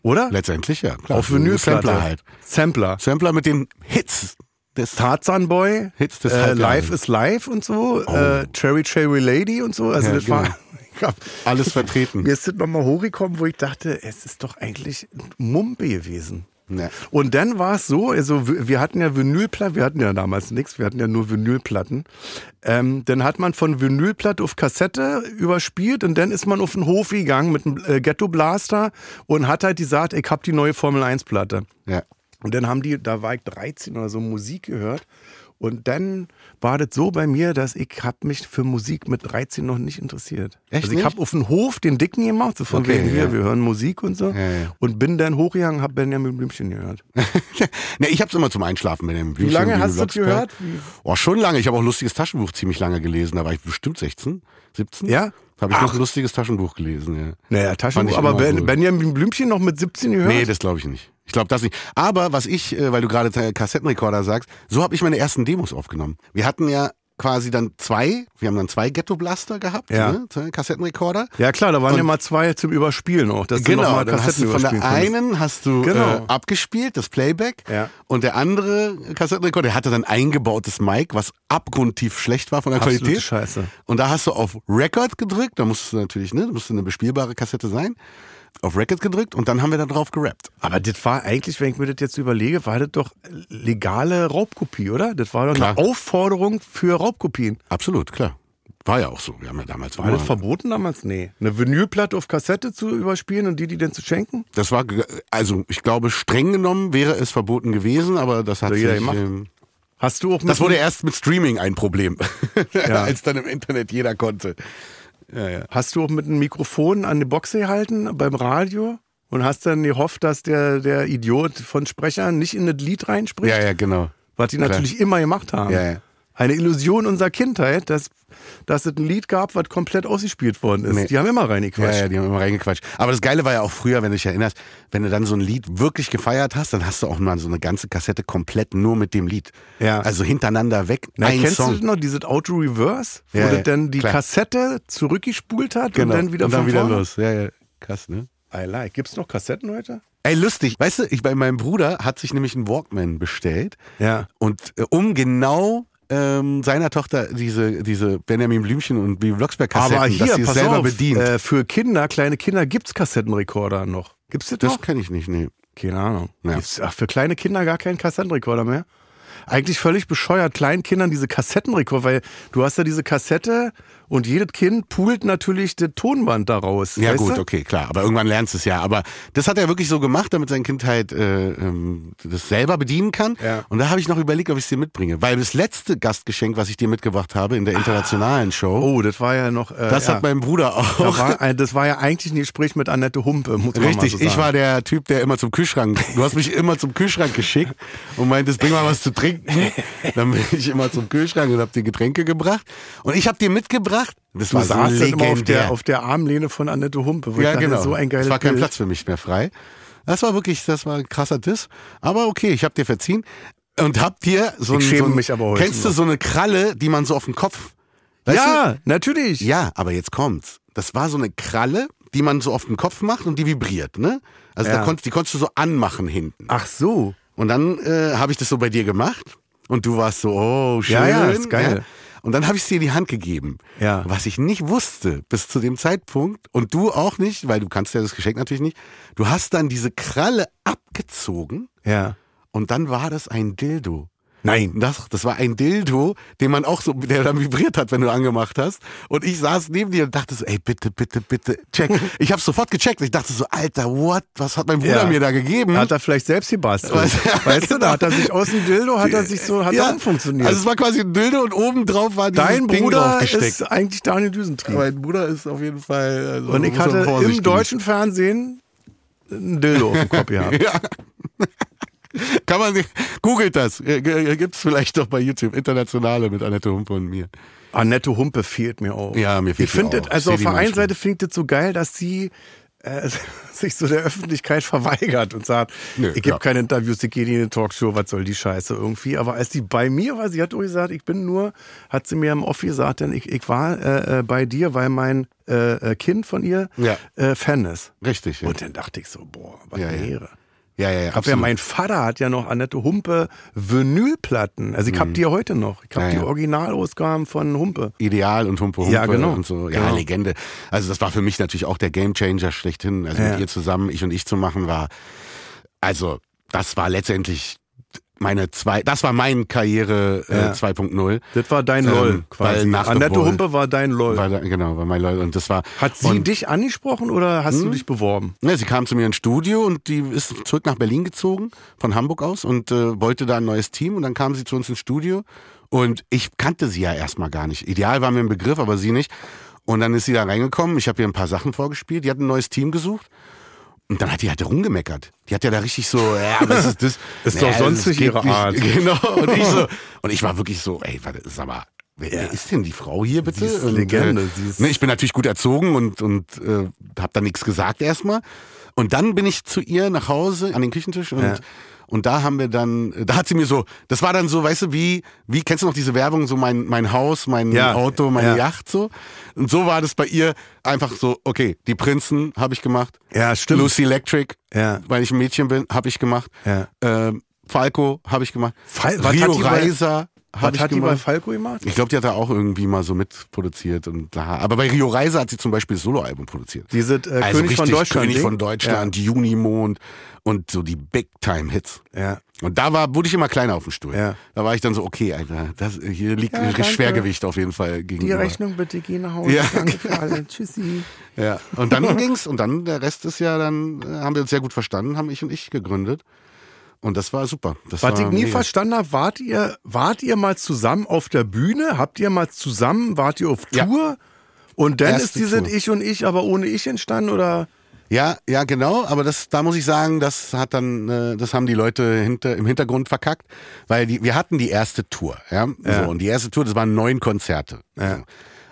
oder? Letztendlich, ja. Klar. Auf Vinylplatte. Sampler halt. Sampler. Sampler mit den Hits des Tarzan Boy, Hits des äh. Life is Life und so, äh, Cherry Cherry Lady und so. Also Ja, das genau. (laughs) war. Hab, alles vertreten. (laughs) mir ist das nochmal hochgekommen, wo ich dachte, es ist doch eigentlich Mumpe gewesen. Ja. Und dann war es so, also wir wir hatten ja Vinylplatten, wir hatten ja damals nichts, wir hatten ja nur Vinylplatten. Ähm, dann hat man von Vinylplatte auf Kassette überspielt und dann ist man auf den Hof gegangen mit einem äh, Ghetto Blaster und hat halt gesagt, ich hab die neue Formel 1 Platte. Ja. Und dann haben die, da war ich 13 oder so, Musik gehört. Und dann war das so bei mir, dass ich hab mich für Musik mit 13 noch nicht interessiert. Echt also ich habe auf den Hof den Dicken gemacht, so von Okay, wegen hier, ja. wir hören Musik und so. Ja, ja. Und bin dann hochgegangen, hab Benjamin Blümchen gehört. (laughs) ne, ich hab's immer zum Einschlafen mit dem Wie lange hast du das gehört? Oh, schon lange. Ich habe auch ein lustiges Taschenbuch ziemlich lange gelesen. Da war ich bestimmt 16, 17. Ja? Habe ich Ach. noch ein lustiges Taschenbuch gelesen, ja. Naja, Taschenbuch, aber ben, cool. Benjamin Blümchen noch mit 17 gehört? Nee, das glaube ich nicht. Ich glaube das nicht. Aber was ich, äh, weil du gerade äh, Kassettenrekorder sagst, so habe ich meine ersten Demos aufgenommen. Wir hatten ja quasi dann zwei, wir haben dann zwei Ghetto Blaster gehabt, Ja. ne? zwei Kassettenrekorder. Ja klar, da waren Und- ja mal zwei zum Überspielen auch. Dass du noch Genau, mal dann hast du Kassetten von der konntest. einen hast du Genau. äh, abgespielt, das Playback, Ja. und der andere Kassettenrekorder, der hatte dann eingebautes Mic, was abgrundtief schlecht war von der Absolute Qualität. Scheiße. Und da hast du auf Record gedrückt, da musst du natürlich, ne, da musste eine bespielbare Kassette sein, auf Record gedrückt und dann haben wir da drauf gerappt. Aber das war eigentlich, wenn ich mir das jetzt überlege, war das doch legale Raubkopie, oder? Das war doch Klar. eine Aufforderung für Raubkopien. Absolut, klar. War ja auch so. Wir haben ja damals War das verboten damals? Nee. Eine Vinylplatte auf Kassette zu überspielen und die, die dann zu schenken? Das war, also ich glaube, streng genommen wäre es verboten gewesen, aber das hat jeder sich, gemacht. ähm, Hast du auch Das wurde erst mit Streaming ein Problem, (laughs) Ja. als dann im Internet jeder konnte. Ja, ja. Hast du auch mit einem Mikrofon an die Box gehalten beim Radio und hast dann gehofft, dass der, der Idiot von Sprechern nicht in das Lied reinspricht? Ja, ja, genau. Was die natürlich immer gemacht haben. Ja, ja. Eine Illusion unserer Kindheit, dass, dass es ein Lied gab, was komplett ausgespielt worden ist. Nee. Die haben immer Ja, reingequatscht. ja, die haben immer reingequatscht. Aber das Geile war ja auch früher, wenn du dich erinnerst, wenn du dann so ein Lied wirklich gefeiert hast, dann hast du auch mal so eine ganze Kassette komplett nur mit dem Lied. Ja. Also hintereinander weg, Na, ein kennst Song. du das noch, dieses Auto Reverse, wo Ja, ja, dann die klar. Kassette zurückgespult hat genau. und dann wieder und dann wieder vorne? los. Ja, ja. Krass, ne? I like. Gibt's noch Kassetten heute? Ey, lustig. Weißt du, ich bei meinem Bruder hat sich nämlich ein Walkman bestellt. Ja. Und äh, um genau ähm, seiner Tochter diese, diese Benjamin Blümchen und Bibi Blocksberg Kassetten, Aber hier, dass sie es selber auf, bedient. Äh, für Kinder, kleine Kinder gibt's Kassettenrekorder noch. Gibt's das, das noch? kenne ich nicht, nee. Keine Ahnung. Ja. Gibt's, ach, für kleine Kinder gar keinen Kassettenrekorder mehr? Eigentlich völlig bescheuert, kleinen Kindern diese Kassettenrekorder, weil du hast ja diese Kassette und jedes Kind poolt natürlich das Tonband daraus. Ja gut, du? okay, klar. Aber irgendwann lernst du es ja. Aber das hat er wirklich so gemacht, damit sein Kind halt äh, ähm, das selber bedienen kann. Ja. Und da habe ich noch überlegt, ob ich es dir mitbringe. Weil das letzte Gastgeschenk, was ich dir mitgebracht habe in der internationalen Show, Oh, das war ja noch. Äh, das ja. hat mein Bruder auch. da war, das war ja eigentlich ein Gespräch mit Annette Humpe, muss man Richtig, so sagen. ich war der Typ, der immer zum Kühlschrank, du hast mich immer zum Kühlschrank geschickt und meintest, bring mal was zu trinken. (laughs) Dann bin ich immer zum Kühlschrank und hab dir Getränke gebracht. Und ich hab dir mitgebracht, das Du war so saßt dann immer auf der, legendär. auf der Armlehne von Annette Humpe. Ja, genau. So ein geiles es war kein Bild. Platz für mich mehr frei. Das war wirklich, das war ein krasser Diss. Aber okay, ich hab dir verziehen. Und hab dir so Ich ein, so ein, mich aber heute Kennst du so eine Kralle, die man so auf den Kopf, Ja, natürlich. du? Ja, aber jetzt kommt's. Das war so eine Kralle, die man so auf den Kopf macht und die vibriert, ne? Also Ja. da konntest, die konntest du so anmachen hinten. Ach so. Und dann äh, habe ich das so bei dir gemacht und du warst so, oh, schön. Ja, ja, ist geil. Und dann habe ich es dir in die Hand gegeben. Ja. Was ich nicht wusste bis zu dem Zeitpunkt und du auch nicht, weil du kannst ja das Geschenk natürlich nicht. Du hast dann diese Kralle abgezogen Ja. und dann war das ein Dildo. Nein. Das, das war ein Dildo, den man auch so, der dann vibriert hat, wenn du angemacht hast. Und ich saß neben dir und dachte so, ey, bitte, bitte, bitte, check. (laughs) Ich habe sofort gecheckt. Ich dachte so, Alter, what? Was hat mein Bruder Ja. mir da gegeben? Hat er vielleicht selbst gebastelt. Was- weißt du, da hat er sich aus dem Dildo, hat er sich so, hat er umfunktioniert. Also es war quasi ein Dildo und oben drauf war Dein Bruder ist eigentlich Daniel Düsentrieb. mein Bruder ist auf jeden Fall. Also Und ich hatte im deutschen Fernsehen ein Dildo auf dem Kopf gehabt. (laughs) Ja. (laughs) Kann man nicht. Googelt das. Äh, g- Gibt's vielleicht doch bei YouTube. Internationale mit Annette Humpe und mir. Annette Humpe fehlt mir auch. Ja, mir fehlt Ich finde, auch. also auf der einen. Seite finde ich das so geil, dass sie äh, (laughs) sich so der Öffentlichkeit verweigert und sagt, Nö, ich gebe ja. keine Interviews, ich gehe in eine Talkshow, was soll die Scheiße irgendwie. Aber als die bei mir war, sie hat auch gesagt, ich bin nur, hat sie mir im Off gesagt, denn ich, ich war äh, äh, bei dir, weil mein äh, äh, Kind von ihr Ja. äh, Fan ist. Richtig. Ja. Und dann dachte ich so, boah, was ja. Ehre. ja, ja, ja. Ja, absolut. mein Vater hat ja noch Annette Humpe Vinylplatten. Also ich hab die ja heute noch. Ich hab Mhm. Ja, die ja. Originalausgaben von Humpe. Ideal und Humpe Humpe Ja, genau. und so. Ja, Genau. Legende. Also das war für mich natürlich auch der Gamechanger schlechthin. Also Ja. mit ihr zusammen, ich und ich zu machen, war, also das war letztendlich meine zwei, das war mein Karriere äh, Ja. 2.0. Das war dein Ähm, LOL quasi. Annette Bull- Humpe war dein LOL. War da, genau, war mein Leute. Und das war. Hat sie und, dich angesprochen oder hast du dich beworben? Ja, sie kam zu mir ins Studio und die ist zurück nach Berlin gezogen, von Hamburg aus, und äh, wollte da ein neues Team. Und dann kam sie zu uns ins Studio. Und ich kannte sie ja erstmal gar nicht. Ideal war mir ein Begriff, aber sie nicht. Und dann ist sie da reingekommen. Ich habe ihr ein paar Sachen vorgespielt. Die hat ein neues Team gesucht. Und dann hat die halt rumgemeckert. Die hat ja da richtig so, ja, was ist das? (laughs) Ist doch sonst nicht ihre Art. (laughs) Genau. Und ich so, und ich war wirklich so, ey, warte, sag mal, wer, wer ist denn die Frau hier bitte? Sie ist und, Legende, Äh, sie ist- ne, ich bin natürlich gut erzogen und, und äh, habe da nichts gesagt erstmal. Und dann bin ich zu ihr nach Hause an den Küchentisch und Ja. Und da haben wir dann, da hat sie mir so, das war dann so, weißt du, wie, wie kennst du noch diese Werbung, so mein, mein Haus, mein Ja. Auto, meine Ja. Yacht so. Und so war das bei ihr einfach so, okay, die Prinzen habe ich gemacht. Ja, stimmt. Lucy Electric, Ja. weil ich ein Mädchen bin, habe ich gemacht. Ja. Ähm, Falco habe ich gemacht. Fal- Rio Reiser Was hat die bei. Falco gemacht? Ich glaube, die hat da auch irgendwie mal so mitproduziert und da. Aber bei Rio Reiser hat sie zum Beispiel das Soloalbum produziert. Die sind äh, also König von Deutschland. König von Deutschland, Junimond und so die Big Time Hits. Ja. ja. Und da war, wurde ich immer kleiner auf dem Stuhl. Ja. Da war ich dann so, okay, Alter, das, hier liegt Ja, ein danke. Schwergewicht auf jeden Fall Die gegenüber. Rechnung bitte, geh nach Hause. Ja. Danke für alle. (laughs) Tschüssi. Ja. Und dann (laughs) ging's und dann der Rest ist ja dann äh, haben wir uns sehr gut verstanden, haben ich und ich gegründet. Und das war super. Das Was war ich nie mega. verstanden habe, wart ihr, wart ihr mal zusammen auf der Bühne? Habt ihr mal zusammen, wart ihr auf Ja. Tour? Und dann Erste ist dieses. Ich und Ich, aber ohne Ich entstanden oder? Ja, ja, genau. Aber das, da muss ich sagen, das hat dann, äh, das haben die Leute hinter, im Hintergrund verkackt, weil die, wir hatten die erste Tour, ja. Ja. So, und die erste Tour, das waren neun Konzerte. Ja. So.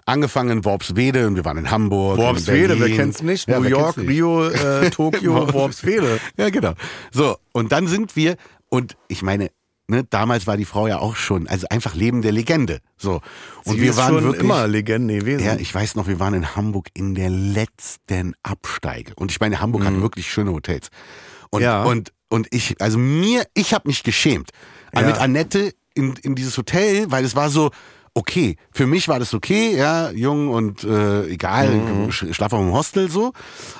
Angefangen in Worpswede und wir waren in Hamburg. Worpswede, wer kennt's nicht? Ja, New York, nicht? Rio, äh, (laughs) Tokio, Worpswede. Ja, genau. So, und dann sind wir, und ich meine, ne, damals war die Frau ja auch schon, also einfach lebende Legende. So. Und Sie wir waren schon wirklich. immer Legende gewesen. Ja, ich weiß noch, wir waren in Hamburg in der letzten Absteige. Und ich meine, Hamburg hat wirklich schöne Hotels. Und, Mhm. Ja. und, und ich, also mir, ich habe mich geschämt. Ja. Mit Annette in, in dieses Hotel, weil es war so, okay, für mich war das okay, ja, jung und äh, egal, Mhm. sch- schlaf auch im Hostel so.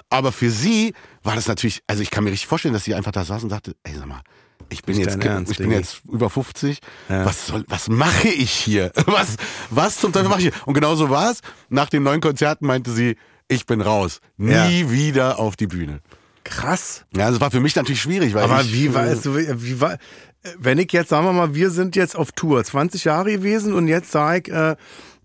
Aber für sie war das natürlich, also ich kann mir richtig vorstellen, dass sie einfach da saß und dachte, ey, sag mal, ich bin jetzt, Ernst, ich bin jetzt über 50. Ja. Was soll, was mache ich hier? (laughs) Was, was zum Teufel mache ich hier? Und genau so war es. Nach den neuen Konzerten meinte sie, ich bin raus. Nie Ja. wieder auf die Bühne. Krass. Ja, das war für mich natürlich schwierig, weil Aber ich, wie war äh, es, so- wie war, wenn ich jetzt, sagen wir mal, wir sind jetzt auf Tour, 20 Jahre gewesen und jetzt sag ich, äh,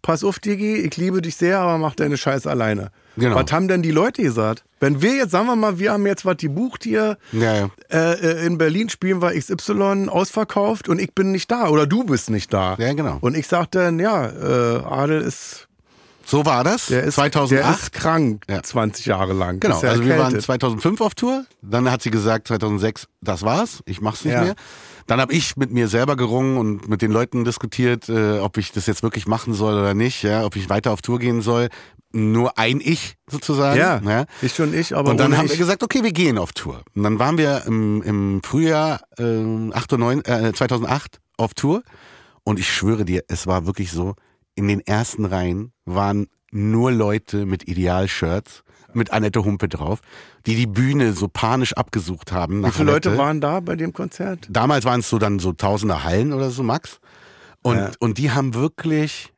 pass auf, Digi, ich liebe dich sehr, aber mach deine Scheiße alleine. Genau. Was haben denn die Leute gesagt? Wenn wir jetzt, sagen wir mal, wir haben jetzt was gebucht hier, Ja, ja. äh, äh, in Berlin spielen wir XY ausverkauft und ich bin nicht da oder du bist nicht da. Ja, genau. Und ich sagte dann, ja, äh, Adel ist, So war das. der ist, 2008. der ist krank, Ja. 20 Jahre lang. Genau, also wir waren erkältet. 2005 auf Tour, dann hat sie gesagt 2006, das war's, ich mach's nicht Ja. mehr. Dann habe ich mit mir selber gerungen und mit den Leuten diskutiert, äh, ob ich das jetzt wirklich machen soll oder nicht, ja, ob ich weiter auf Tour gehen soll. Nur ein Ich sozusagen. Ja, ich und ich, aber und dann haben ich. wir gesagt, okay, wir gehen auf Tour. Und dann waren wir im, im Frühjahr äh, 98, äh, 2008 auf Tour. Und ich schwöre dir, es war wirklich so, in den ersten Reihen waren nur Leute mit Ideal-Shirts, mit Annette Humpe drauf, die die Bühne so panisch abgesucht haben. Wie viele Leute Annette. waren da bei dem Konzert? Damals waren es so dann so tausende Hallen oder so, Max. Und, Ja. und die haben wirklich,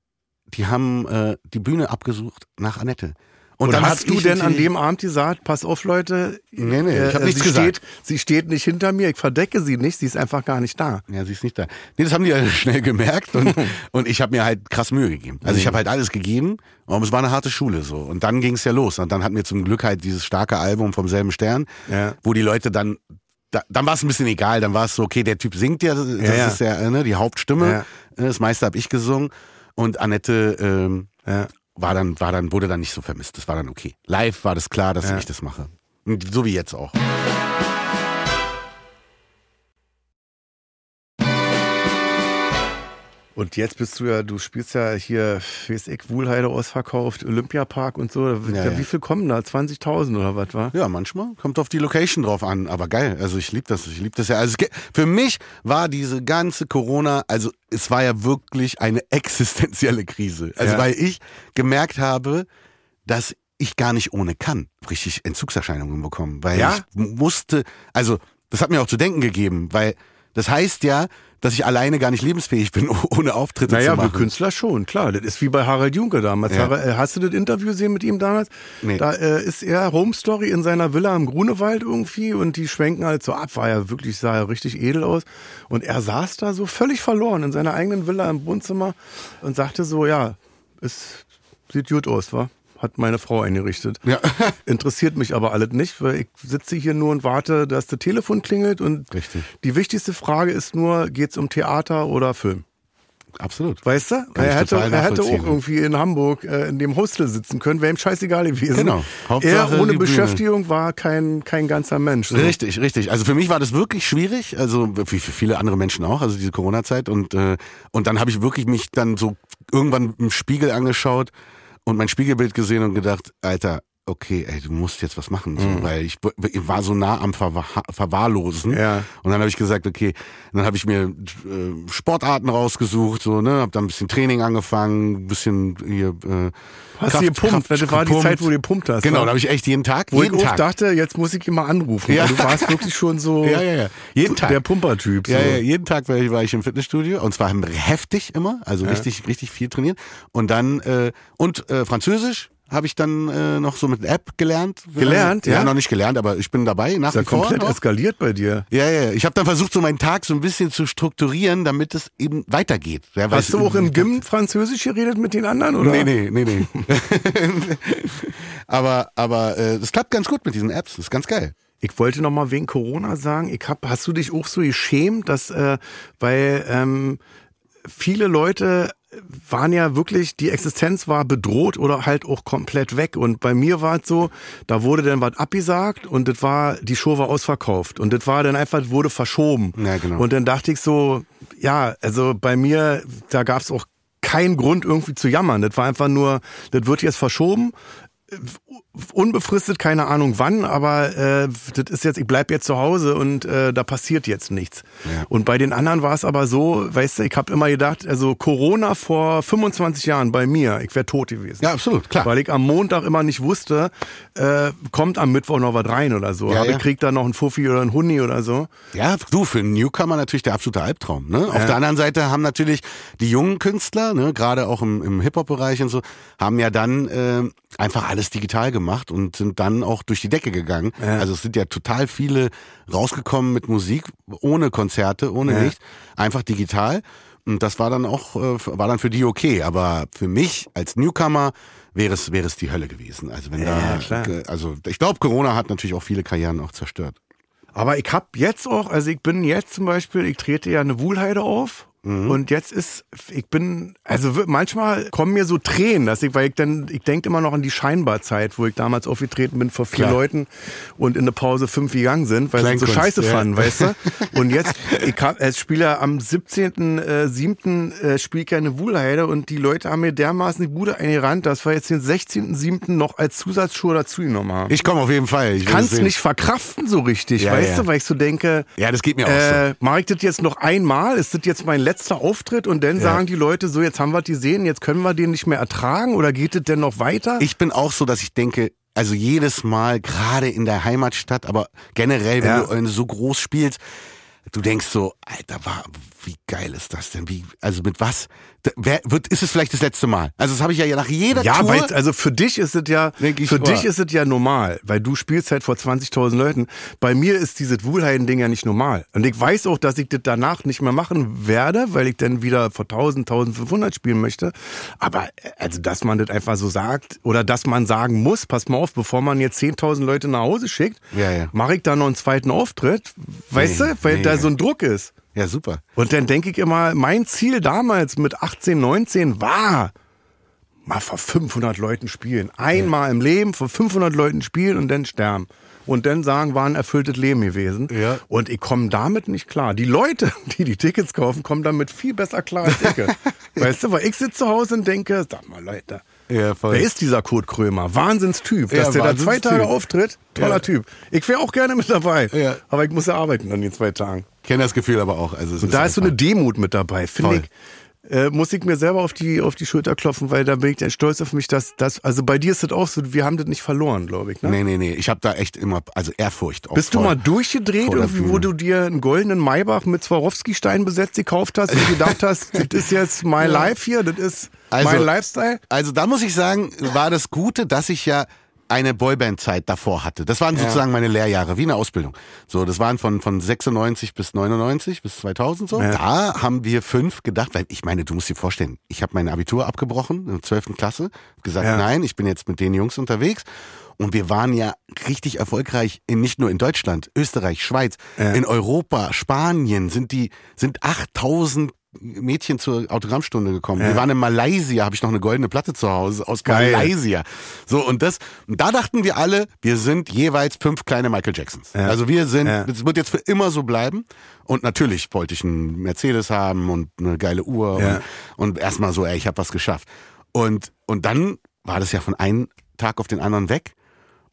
die haben äh, die Bühne abgesucht nach Annette. Und, Und dann hast du denn an dem Abend gesagt, pass auf Leute, Nee, nee, ich hab äh, nichts sie gesagt. Steht, sie steht nicht hinter mir, ich verdecke sie nicht, sie ist einfach gar nicht da. Ja, sie ist nicht da. Nee, das haben die ja (laughs) schnell gemerkt und, (laughs) und ich habe mir halt krass Mühe gegeben. Also ich habe halt alles gegeben, aber es war eine harte Schule so. Und dann ging es ja los. Und dann hatten wir zum Glück halt dieses starke Album vom selben Stern, Ja. wo die Leute dann, da, dann war es ein bisschen egal, dann war es so, okay, der Typ singt ja, das Ja, ist ja ne, die Hauptstimme. Ja. Äh, Das meiste habe ich gesungen und Annette ähm, Ja. War dann, war dann, wurde dann nicht so vermisst. Das war dann okay. Live war das klar, dass Ja. ich das mache. So wie jetzt auch. Und jetzt bist du ja, du spielst ja hier, weiß ich, Wuhlheide ausverkauft, Olympiapark und so. Ja, Ja. Wie viel kommen da? 20.000 oder was war? Ja, manchmal kommt auf die Location drauf an, aber geil. Also ich liebe das, ich liebe das ja. Also es für mich war diese ganze Corona, also es war ja wirklich eine (laughs) existenzielle Krise. Also Ja. weil ich gemerkt habe, dass ich gar nicht ohne kann, richtig Entzugserscheinungen bekommen, weil Ja? ich musste, also das hat mir auch zu denken gegeben, weil das heißt ja, dass ich alleine gar nicht lebensfähig bin, (laughs) ohne Auftritte Naja, zu wir machen. Künstler schon, klar. Das ist wie bei Harald Junke damals. Ja. Äh, hast du das Interview gesehen mit ihm damals? Nee. Da äh, ist er Home Story in seiner Villa im Grunewald irgendwie und die schwenken halt so ab. War ja wirklich, sah ja richtig edel aus. Und er saß da so völlig verloren in seiner eigenen Villa im Wohnzimmer und sagte so, ja, es sieht gut aus, wa? Hat meine Frau eingerichtet. Ja. (laughs) Interessiert mich aber alles nicht, weil ich sitze hier nur und warte, dass das Telefon klingelt und Richtig. die wichtigste Frage ist nur, geht's um Theater oder Film? Absolut. Weißt du? Kann Er hätte, er hätte auch irgendwie in Hamburg äh, in dem Hostel sitzen können, wäre ihm scheißegal gewesen. Genau. Hauptsache er ohne Bühne. Beschäftigung war kein, kein ganzer Mensch. So. Richtig, richtig. Also für mich war das wirklich schwierig, also wie für viele andere Menschen auch, also diese Corona-Zeit und äh, und dann habe ich wirklich mich dann so irgendwann im Spiegel angeschaut und mein Spiegelbild gesehen und gedacht, Alter, okay, ey, du musst jetzt was machen, so, weil ich, ich war so nah am Verwahr Verwahrlosen. Ja. Und dann habe ich gesagt, okay, dann habe ich mir äh, Sportarten rausgesucht, so, ne, habe dann ein bisschen Training angefangen, ein bisschen hier äh, Hast Kraft- du gepumpt? Kraft das war die gepumpt. Zeit, wo du gepumpt hast. Genau, wa? da habe ich echt jeden Tag, wo jeden ich Tag. dachte, jetzt muss ich ihn mal anrufen. Ja. weil Du warst wirklich schon so (laughs) Ja, ja, ja. Jeden Tag. der Pumpertyp. So. Ja, ja, jeden Tag war ich, war ich im Fitnessstudio und zwar heftig immer, also richtig, richtig viel trainiert. Und dann äh, und äh, Französisch habe ich dann äh, noch so mit einer App gelernt. Gelernt, ja? ja? noch nicht gelernt, aber ich bin dabei nach Ist ja wie vor. komplett noch. eskaliert bei dir. Ja, ja, ja. ich habe dann versucht, so meinen Tag so ein bisschen zu strukturieren, damit es eben weitergeht. Ja, Hast du es- auch im Gym Französisch geredet mit den anderen? Oder? Nee, nee, nee, nee. (laughs) aber aber äh, das klappt ganz gut mit diesen Apps, das ist ganz geil. Ich wollte noch mal wegen Corona sagen, ich hab, hast du dich auch so geschämt, dass, äh, weil ähm, viele Leute waren ja wirklich, die Existenz war bedroht oder halt auch komplett weg. Und bei mir war es so, da wurde dann was abgesagt und das war, die Show war ausverkauft. Und das war dann einfach, wurde verschoben. Ja, genau. Und dann dachte ich so, ja, also bei mir, da gab es auch keinen Grund irgendwie zu jammern. Das war einfach nur, das wird jetzt verschoben unbefristet, keine Ahnung wann, aber äh, das ist jetzt, ich bleib jetzt zu Hause und äh, da passiert jetzt nichts. Ja. Und bei den anderen war es aber so, weißt du, ich habe immer gedacht, also Corona vor 25 Jahren bei mir, ich wäre tot gewesen. Ja, absolut, klar. Weil ich am Montag immer nicht wusste, äh, kommt am Mittwoch noch was rein oder so. Ja, aber ja. ich krieg da noch einen Fuffi oder einen Huni oder so. Ja, du, für einen Newcomer natürlich der absolute Albtraum. Ne? Auf der anderen Seite haben natürlich die jungen Künstler, ne, gerade auch im, im Hip-Hop-Bereich und so, haben ja dann äh, einfach alles digital gemacht und sind dann auch durch die Decke gegangen. Also es sind ja total viele rausgekommen mit Musik, ohne Konzerte, ohne Ja. nichts, einfach digital. Und das war dann auch, äh, war dann für die okay. Aber für mich als Newcomer wäre es, wäre es die Hölle gewesen. Also wenn Ja, da, klar. also ich glaube, Corona hat natürlich auch viele Karrieren auch zerstört. Aber ich hab jetzt auch, also ich bin jetzt zum Beispiel, ich trete ja eine Wuhlheide auf. Mhm. Und jetzt ist, ich bin, also manchmal kommen mir so Tränen, dass ich, weil ich dann, ich denke immer noch an die Scheinbarzeit, wo ich damals aufgetreten bin vor vier Klar. Leuten und in eine Pause fünf gegangen sind, weil sie so scheiße ja. fanden, weißt du? (laughs) Und jetzt, ich hab, als Spieler am 17.07. Äh, spiele ich ja eine Wuhlheide und die Leute haben mir dermaßen die Bude eingerannt, dass wir jetzt den 16.07. noch als Zusatzschuhe dazu genommen haben. Ich komme auf jeden Fall. Ich kann's es nicht verkraften so richtig, Ja, weißt ja. du, weil ich so denke, Ja, das geht mir auch äh, mache ich das jetzt noch einmal? Ist das jetzt mein letzter Auftritt? Und dann sagen die Leute so, jetzt haben wir die sehen, jetzt können wir den nicht mehr ertragen oder geht es denn noch weiter? Ich bin auch so, dass ich denke, also jedes Mal, gerade in der Heimatstadt, aber generell, wenn Ja. du, so groß spielst, du denkst so, Alter, wa- wie geil ist das denn? Wie, also mit was? Da- Wer, wird, ist es vielleicht das letzte Mal? Also das habe ich ja nach jeder ja, Tour. weil also für dich ist es ja ich, für oh. dich ist es ja normal, weil du spielst halt vor 20.000 Leuten. Bei mir ist dieses Wuhlheiden-Ding ja nicht normal. Und ich weiß auch, dass ich das danach nicht mehr machen werde, weil ich dann wieder vor 1000, 1500 spielen möchte. Aber also, dass man das einfach so sagt oder dass man sagen muss, pass mal auf, bevor man jetzt 10.000 Leute nach Hause schickt, Ja, ja. mache ich da noch einen zweiten Auftritt, weißt Nee, du, weil nee. da so ein Druck ist. Ja, super. Und dann denke ich immer, mein Ziel damals mit 18, 19 war, mal vor 500 Leuten spielen. Einmal im Leben vor 500 Leuten spielen und dann sterben. Und dann sagen, war ein erfülltes Leben gewesen. Ja. Und ich komme damit nicht klar. Die Leute, (laughs) die die Tickets kaufen, kommen damit viel besser klar als ich. (laughs) weißt du, weil ich sitze zu Hause und denke, sag mal Leute, Ja, wer ist dieser Kurt Krömer? Wahnsinnstyp. Ja, Dass der da zwei. Tage auftritt, toller Ja. Typ. Ich wäre auch gerne mit dabei. Ja. Aber ich muss ja arbeiten an den zwei Tagen. Kenne das Gefühl aber auch. Also Und da ist so eine Demut mit dabei, finde ich. Äh, muss ich mir selber auf die, auf die Schulter klopfen, weil da bin ich dann stolz auf mich, dass das, also bei dir ist das auch so, wir haben das nicht verloren, glaube ich. Ne? Nee, nee, nee. Ich habe da echt immer, also Ehrfurcht. Auch Bist du voll. mal durchgedreht, irgendwie, wo du dir einen goldenen Maybach mit Swarovski-Stein besetzt gekauft hast und gedacht hast, (laughs) das ist jetzt my life hier, das ist Also- mein Lifestyle? Also da muss ich sagen, war das Gute, dass ich ja eine Boyband-Zeit davor hatte. Das waren sozusagen meine Lehrjahre, wie eine Ausbildung. So, das waren von, von 96 bis 99 bis 2000 so. Ja. Da haben wir fünf gedacht, weil ich meine, du musst dir vorstellen, ich habe mein Abitur abgebrochen in der 12. Klasse, gesagt, Ja. nein, ich bin jetzt mit den Jungs unterwegs. Und wir waren ja richtig erfolgreich in, nicht nur in Deutschland, Österreich, Schweiz, Ja. in Europa, Spanien sind die, sind 8000 Mädchen zur Autogrammstunde gekommen. Ja. Wir waren in Malaysia, habe ich noch eine goldene Platte zu Hause aus Geil. Malaysia. So und das, und da dachten wir alle, wir sind jeweils fünf kleine Michael Jacksons. Ja. Also wir sind, Ja. es wird jetzt für immer so bleiben. Und natürlich wollte ich einen Mercedes haben und eine geile Uhr Ja. und, und erstmal so, ey, ich habe was geschafft. Und und dann war das ja von einem Tag auf den anderen weg.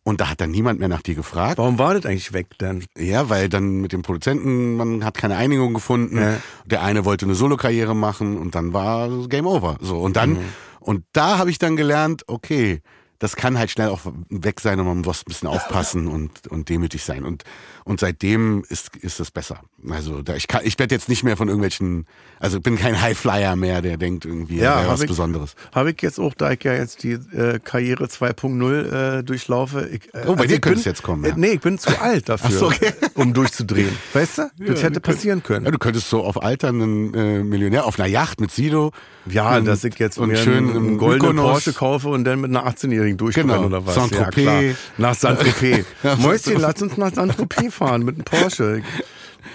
Und da hat dann niemand mehr nach dir gefragt. Warum war das eigentlich weg dann? Ja, weil dann mit dem Produzenten, man hat keine Einigung gefunden. Ja. Der eine wollte eine Solokarriere machen und dann war Game Over. So und dann Mhm. und da habe ich dann gelernt, okay, das kann halt schnell auch weg sein und man muss ein bisschen aufpassen (laughs) und und demütig sein und und seitdem ist ist es besser. Also da ich kann ich werde jetzt nicht mehr von irgendwelchen, also ich bin kein Highflyer mehr, der denkt irgendwie, Ja, was ich- Besonderes. Habe ich jetzt auch, da ich ja jetzt die äh, Karriere 2.0 äh, durchlaufe. Ich, äh, Oh, bei dir ich könnte es jetzt kommen, Äh, ja. nee, ich bin zu alt (laughs) dafür, so, okay. um durchzudrehen. (laughs) Weißt du? Das hätte passieren Ja, können. du könntest so auf alternden äh, Millionär auf einer Yacht mit Sido. Ja, und- dass ich jetzt und schön einen, einen goldenen. Porsche kaufe und dann mit einer 18-Jährigen durchbrenne Genau. oder was. Saint-Tropez. Ja, klar. Nach Saint-Tropez. (laughs) Ja. Mäuschen, lass uns nach Saint-Tropez fahren mit einem Porsche.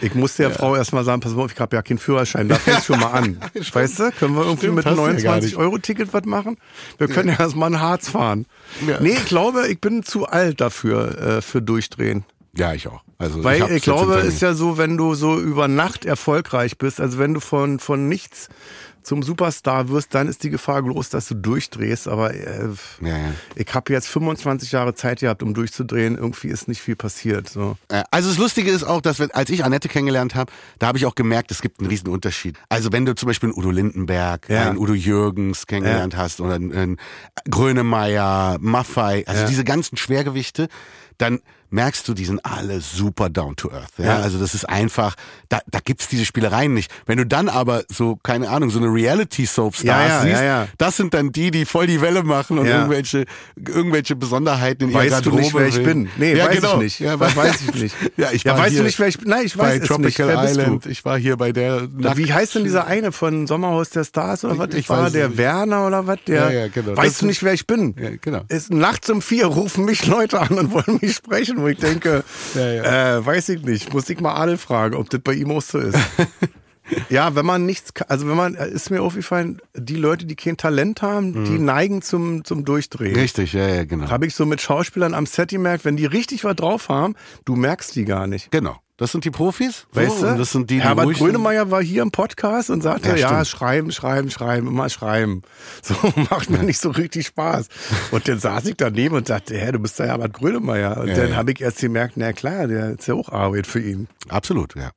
Ich muss der Frau erstmal sagen, pass mal auf, ich habe ja keinen Führerschein, da fängst schon mal an. (laughs) weißt du, können wir irgendwie Stimmt, mit hast einem du ja gar nicht. 29-Euro-Ticket was machen? Wir können ja erstmal ein Harz fahren. Ja. Nee, ich glaube, ich bin zu alt dafür, äh, für Durchdrehen. Ja, ich auch. Also Weil ich, jetzt glaube, ist ja so, wenn du so über Nacht erfolgreich bist, also wenn du von, von nichts zum Superstar wirst, dann ist die Gefahr groß, dass du durchdrehst. Aber äh, Ja, ja. ich habe jetzt 25 Jahre Zeit gehabt, um durchzudrehen. Irgendwie ist nicht viel passiert. So. Äh, Also das Lustige ist auch, dass wenn, als ich Annette kennengelernt habe, da habe ich auch gemerkt, es gibt einen riesen Unterschied. Also wenn du zum Beispiel einen Udo Lindenberg, Ja. einen Udo Jürgens kennengelernt hast oder einen, einen Grönemeyer, Maffei, also diese ganzen Schwergewichte, dann merkst du, die sind alle super down to earth. Ja? Ja. Also das ist einfach, da, da gibt's diese Spielereien nicht. Wenn du dann aber so, keine Ahnung, so eine Reality-Soap-Stars Ja, ja, siehst, ja, das sind dann die, die voll die Welle machen und irgendwelche, irgendwelche Besonderheiten in ihrer Weißt du nicht, Garderobe wer ich bin? Nee, weiß genau. ich nicht. Ja, weiß (laughs) ich nicht. Ja, ich ja, war weißt hier du nicht, wer ich bin? Nein, ich bei weiß es Tropical nicht. Wer Island. Ich war hier bei der Na, Wie heißt denn dieser eine von Sommerhaus der Stars oder was? Ich- ich war der nicht. Werner oder was? Der, Ja, ja, genau. Weißt Das du nicht, wer ich bin? Ja, genau. Ist nachts um vier rufen mich Leute an und wollen mich sprechen, wo ich denke, (laughs) Ja, Äh, weiß ich nicht. Muss ich mal Adel fragen, ob das bei ihm auch so ist. (laughs) ja, wenn man nichts, also wenn man, äh, ist mir aufgefallen, die Leute, die kein Talent haben, die neigen zum, zum Durchdrehen. Richtig, ja, ja, genau. Habe ich so mit Schauspielern am Set gemerkt, wenn die richtig was drauf haben, du merkst die gar nicht. Genau. Das sind die Profis. Weißt so, du? und Das sind die, die Herbert ruhig sind. Grönemeyer war hier im Podcast und sagte, Ja, ja, schreiben, schreiben, schreiben, immer schreiben. (laughs) So macht mir nicht so richtig Spaß. Und dann saß ich daneben und sagte, hä, du bist der Herbert Grönemeyer. Und Ja, dann ja. habe ich erst gemerkt, na klar, der ist ja auch Arbeit für ihn. Absolut, ja.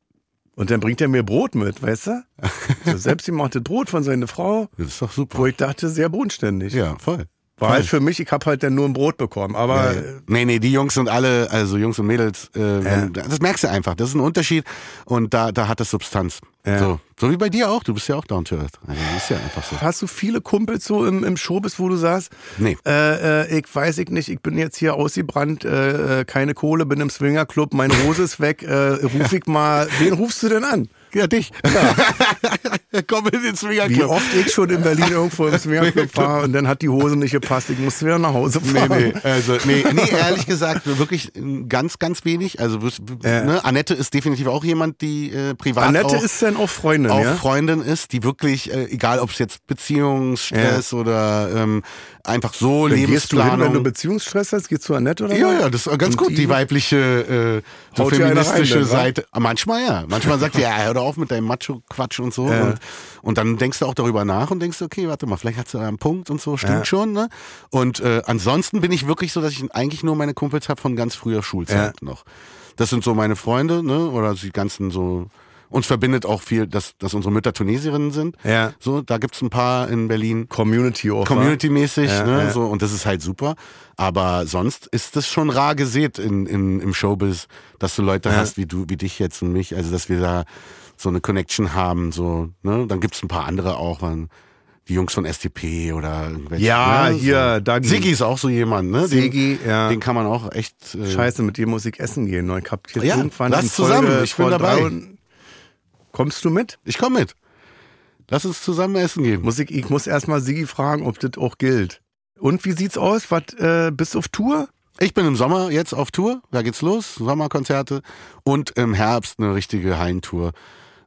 Und dann bringt er mir Brot mit, weißt du? (laughs) So selbstgemachtes Brot von seiner Frau, Das ist doch super. wo ich dachte, sehr bodenständig. Ja, voll. War halt für mich, ich habe halt dann nur ein Brot bekommen. Aber Ja, ja. Nee, nee, die Jungs sind alle, also Jungs und Mädels, äh, wenn, das merkst du einfach. Das ist ein Unterschied und da, da hat es Substanz. So. so wie bei dir auch. Du bist ja auch down to earth. Also, das ist ja einfach so. Hast du viele Kumpels so im, im Showbiz, wo du sagst, Nee. äh, äh, ich weiß ich nicht, ich bin jetzt hier ausgebrannt, äh, äh, keine Kohle, bin im Swingerclub, meine Hose ist weg, äh, ruf ich mal, wen rufst du denn an? Ja, dich. (laughs) Komm in den Swingerclub. Wie oft ich schon in Berlin irgendwo im Swingerclub war (laughs) und dann hat die Hose nicht gepasst, ich musste wieder nach Hause Nee, fahren. nee, also, nee, nee, ehrlich gesagt, wirklich ganz, ganz wenig. Also, Ja. ne, Annette ist definitiv auch jemand, die äh, privat Annette auch, ist dann auch Freundin, auch ja? Freundin ist, die wirklich, äh, egal ob es jetzt Beziehungsstress oder ähm, einfach so Dann gehst du hin, Lebensplanung. wenn du Beziehungsstress hast, gehst du Annette oder ja, was? ja, das ist ganz Und gut. die- Die, weibliche, äh, so feministische rein? Seite. Manchmal ja. Manchmal sagt sie, ja, hör doch auf mit deinem Macho-Quatsch und so. Ja. Und, und dann denkst du auch darüber nach und denkst, okay, warte mal, vielleicht hat sie da einen Punkt und so, stimmt Ja. schon. Ne? Und äh, ansonsten bin ich wirklich so, dass ich eigentlich nur meine Kumpels habe von ganz früher Schulzeit noch. Das sind so meine Freunde, ne? Oder die ganzen so. Uns verbindet auch viel, dass, dass unsere Mütter Tunesierinnen sind. Ja. So, da gibt's ein paar in Berlin. Community auch. Community-mäßig, Ja, ne, ja. so, und das ist halt super. Aber sonst ist das schon rar gesät in, in, im Showbiz, dass du Leute Ja. hast wie du, wie dich jetzt und mich, also dass wir da so eine Connection haben, so, ne, dann gibt's ein paar andere auch, man, die Jungs von STP oder irgendwelche. Ja, ne, hier, so. Dagi. Siggi ist auch so jemand, ne? Sigi, den, ja. Den kann man auch echt. Äh, Scheiße, mit dem muss ich essen gehen. Ich hab hier Ja, irgendwann lass zusammen, Folge ich bin dabei. Kommst du mit? Ich komme mit. Lass uns zusammen essen gehen. Muss ich, ich muss erstmal Sigi fragen, ob das auch gilt. Und wie sieht's aus? Was, äh, bist du auf Tour? Ich bin im Sommer jetzt auf Tour, da geht's los, Sommerkonzerte und im Herbst eine richtige Hallentour.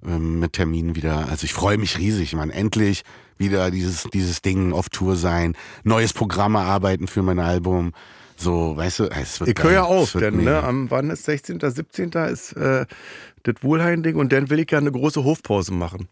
ähm, mit Terminen wieder. Also ich freue mich riesig, man. Endlich wieder dieses, dieses Ding auf Tour sein, neues Programm erarbeiten für mein Album. So, weißt du, es wird Ich höre ja auf, denn mega. ne, am wann ist 16., 17. ist äh, das Wohlheim-Ding und dann will ich ja eine große Hofpause machen.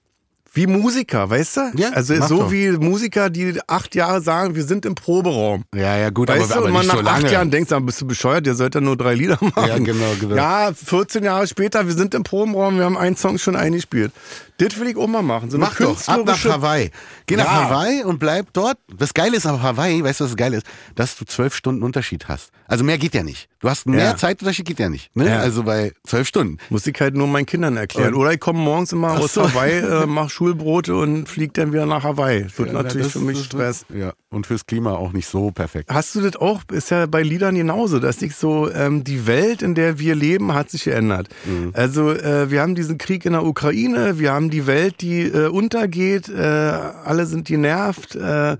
Wie Musiker, weißt du? Ja, also so doch. wie Musiker, die acht Jahre sagen, wir sind im Proberaum. Ja, ja, gut, Weißt aber, du, aber und man nach so acht Jahren denkst, dann bist du bescheuert, ihr sollt ja nur drei Lieder machen. Ja, genau, genau. Ja, 14 Jahre später, wir sind im Probenraum, wir haben einen Song schon eingespielt. Das will ich auch mal machen. So Mach doch, ab nach Hawaii. Geh nach Ja. Hawaii und bleib dort. Das Geile ist auf Hawaii, weißt du, was das Geile ist? Dass du zwölf Stunden Unterschied hast. Also mehr geht ja nicht. Du hast mehr Ja. Zeitunterschied geht ja nicht. Ne? Ja. Also bei zwölf Stunden. Muss ich halt nur meinen Kindern erklären. Und- Oder ich komme morgens immer Ach aus so. Hawaii, äh, (laughs) mach Schulbrote und flieg dann wieder nach Hawaii. Wird natürlich das- für mich das- Stress. Ja, und fürs Klima auch nicht so perfekt. Hast du das auch? Ist ja bei Liedern genauso, dass ich so, ähm, die Welt, in der wir leben, hat sich geändert. Mhm. Also äh, wir haben diesen Krieg in der Ukraine, wir haben die Welt, die äh, untergeht, äh, alle sind genervt. Äh,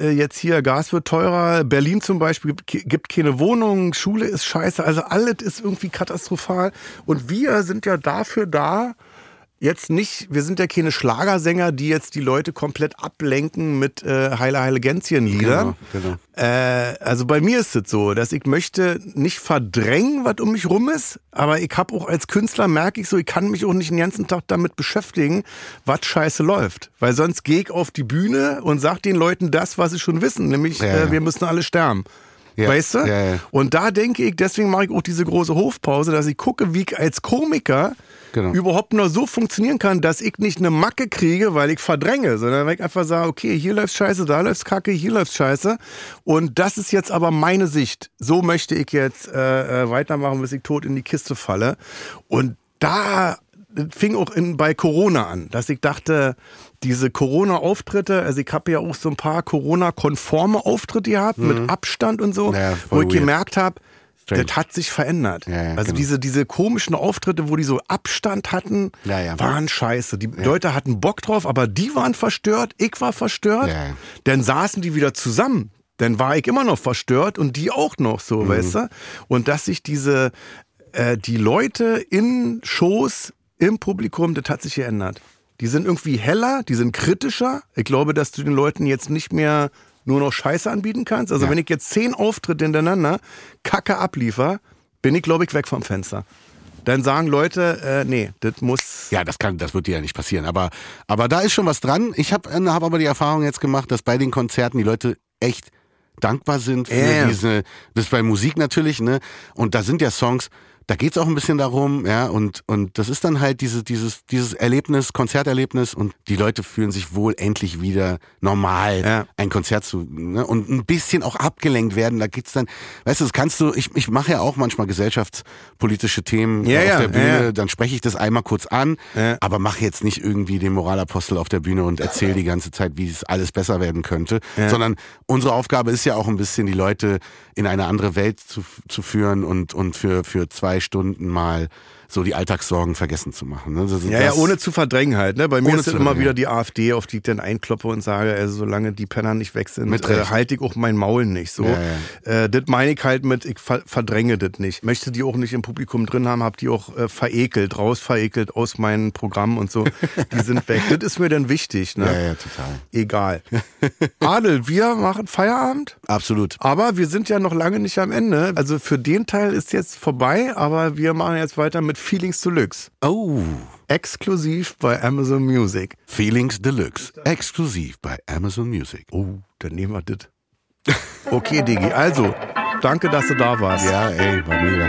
äh, jetzt hier, Gas wird teurer, Berlin zum Beispiel gibt, keine Wohnung, Schule ist scheiße, also alles ist irgendwie katastrophal. Und wir sind ja dafür da, jetzt nicht, wir sind ja keine Schlagersänger, die jetzt die Leute komplett ablenken mit äh, Heile Heile Gänzchen-Liedern. Genau, Äh, also bei mir ist es so, dass ich möchte nicht verdrängen, was um mich rum ist, aber ich habe auch als Künstler, merke ich so, ich kann mich auch nicht den ganzen Tag damit beschäftigen, was scheiße läuft. Weil sonst gehe ich auf die Bühne und sag den Leuten das, was sie schon wissen, nämlich Ja, äh, ja. wir müssen alle sterben. Ja, Weißt du? ja, ja. Und da denke ich, deswegen mache ich auch diese große Hofpause, dass ich gucke, wie ich als Komiker Genau. überhaupt nur so funktionieren kann, dass ich nicht eine Macke kriege, weil ich verdränge, sondern weil ich einfach sage, okay, hier läuft scheiße, da läuft kacke, hier läuft scheiße. Und das ist jetzt aber meine Sicht. So möchte ich jetzt äh, äh, weitermachen, bis ich tot in die Kiste falle. Und da fing auch in, bei Corona an, dass ich dachte, diese Corona-Auftritte, also ich habe ja auch so ein paar Corona-konforme Auftritte gehabt, mit Abstand und so, Mhm. Ja, wo ich weird. gemerkt habe, Strange. das hat sich verändert. Ja, ja, also genau. diese, diese komischen Auftritte, wo die so Abstand hatten, Ja, waren scheiße. Die Leute hatten Bock drauf, aber die waren verstört, ich war verstört. Dann saßen die wieder zusammen. Dann war ich immer noch verstört und die auch noch so, Mhm. weißt du? Und dass sich diese, äh, die Leute in Shows, im Publikum, das hat sich geändert. Die sind irgendwie heller, die sind kritischer. Ich glaube, dass du den Leuten jetzt nicht mehr nur noch Scheiße anbieten kannst. Also Ja. wenn ich jetzt zehn Auftritte hintereinander Kacke abliefer, bin ich, glaube ich, weg vom Fenster. Dann sagen Leute, äh, nee, das muss. Ja, das kann, das wird dir ja nicht passieren. Aber, aber da ist schon was dran. Ich habe hab aber die Erfahrung jetzt gemacht, dass bei den Konzerten die Leute echt dankbar sind für Ja. diese, das ist bei Musik natürlich, ne? Und da sind ja Songs, da geht's auch ein bisschen darum, ja, und, und das ist dann halt diese, dieses, dieses Erlebnis, Konzerterlebnis und die Leute fühlen sich wohl endlich wieder normal, Ja. ein Konzert zu, ne, und ein bisschen auch abgelenkt werden. Da geht's dann, weißt du, das kannst du, ich, ich mache ja auch manchmal gesellschaftspolitische Themen Ja, auf ja, der Bühne, dann spreche ich das einmal kurz an, aber mache jetzt nicht irgendwie den Moralapostel auf der Bühne und erzähle die ganze Zeit, wie es alles besser werden könnte, sondern unsere Aufgabe ist ja auch ein bisschen, die Leute in eine andere Welt zu, zu führen und, und für, für zwei Stunden mal so die Alltagssorgen vergessen zu machen. Ne? Das- Ja, ja, das- ohne zu verdrängen halt. Ne? Bei mir ist immer wieder die AfD, auf die ich dann einkloppe und sage, also solange die Penner nicht weg sind, äh, halte ich auch mein Maul nicht. So. Ja, Äh, das meine ich halt mit, ich ver verdränge das nicht. Möchte die auch nicht im Publikum drin haben, habe die auch äh, verekelt, raus verekelt aus meinen Programmen und so. Die sind weg. das ist mir dann wichtig. Ne? Ja, ja, total. Egal. Adel, wir machen Feierabend. Absolut. Aber wir sind ja noch lange nicht am Ende. Also für den Teil ist jetzt vorbei, aber wir machen jetzt weiter mit Feelings Deluxe. Oh, Exklusiv bei Amazon Music. Feelings Deluxe, exklusiv bei Amazon Music. Oh, dann nehmen wir das. Okay, Digi. Also, danke, dass du da warst. Ja, ey, war mega.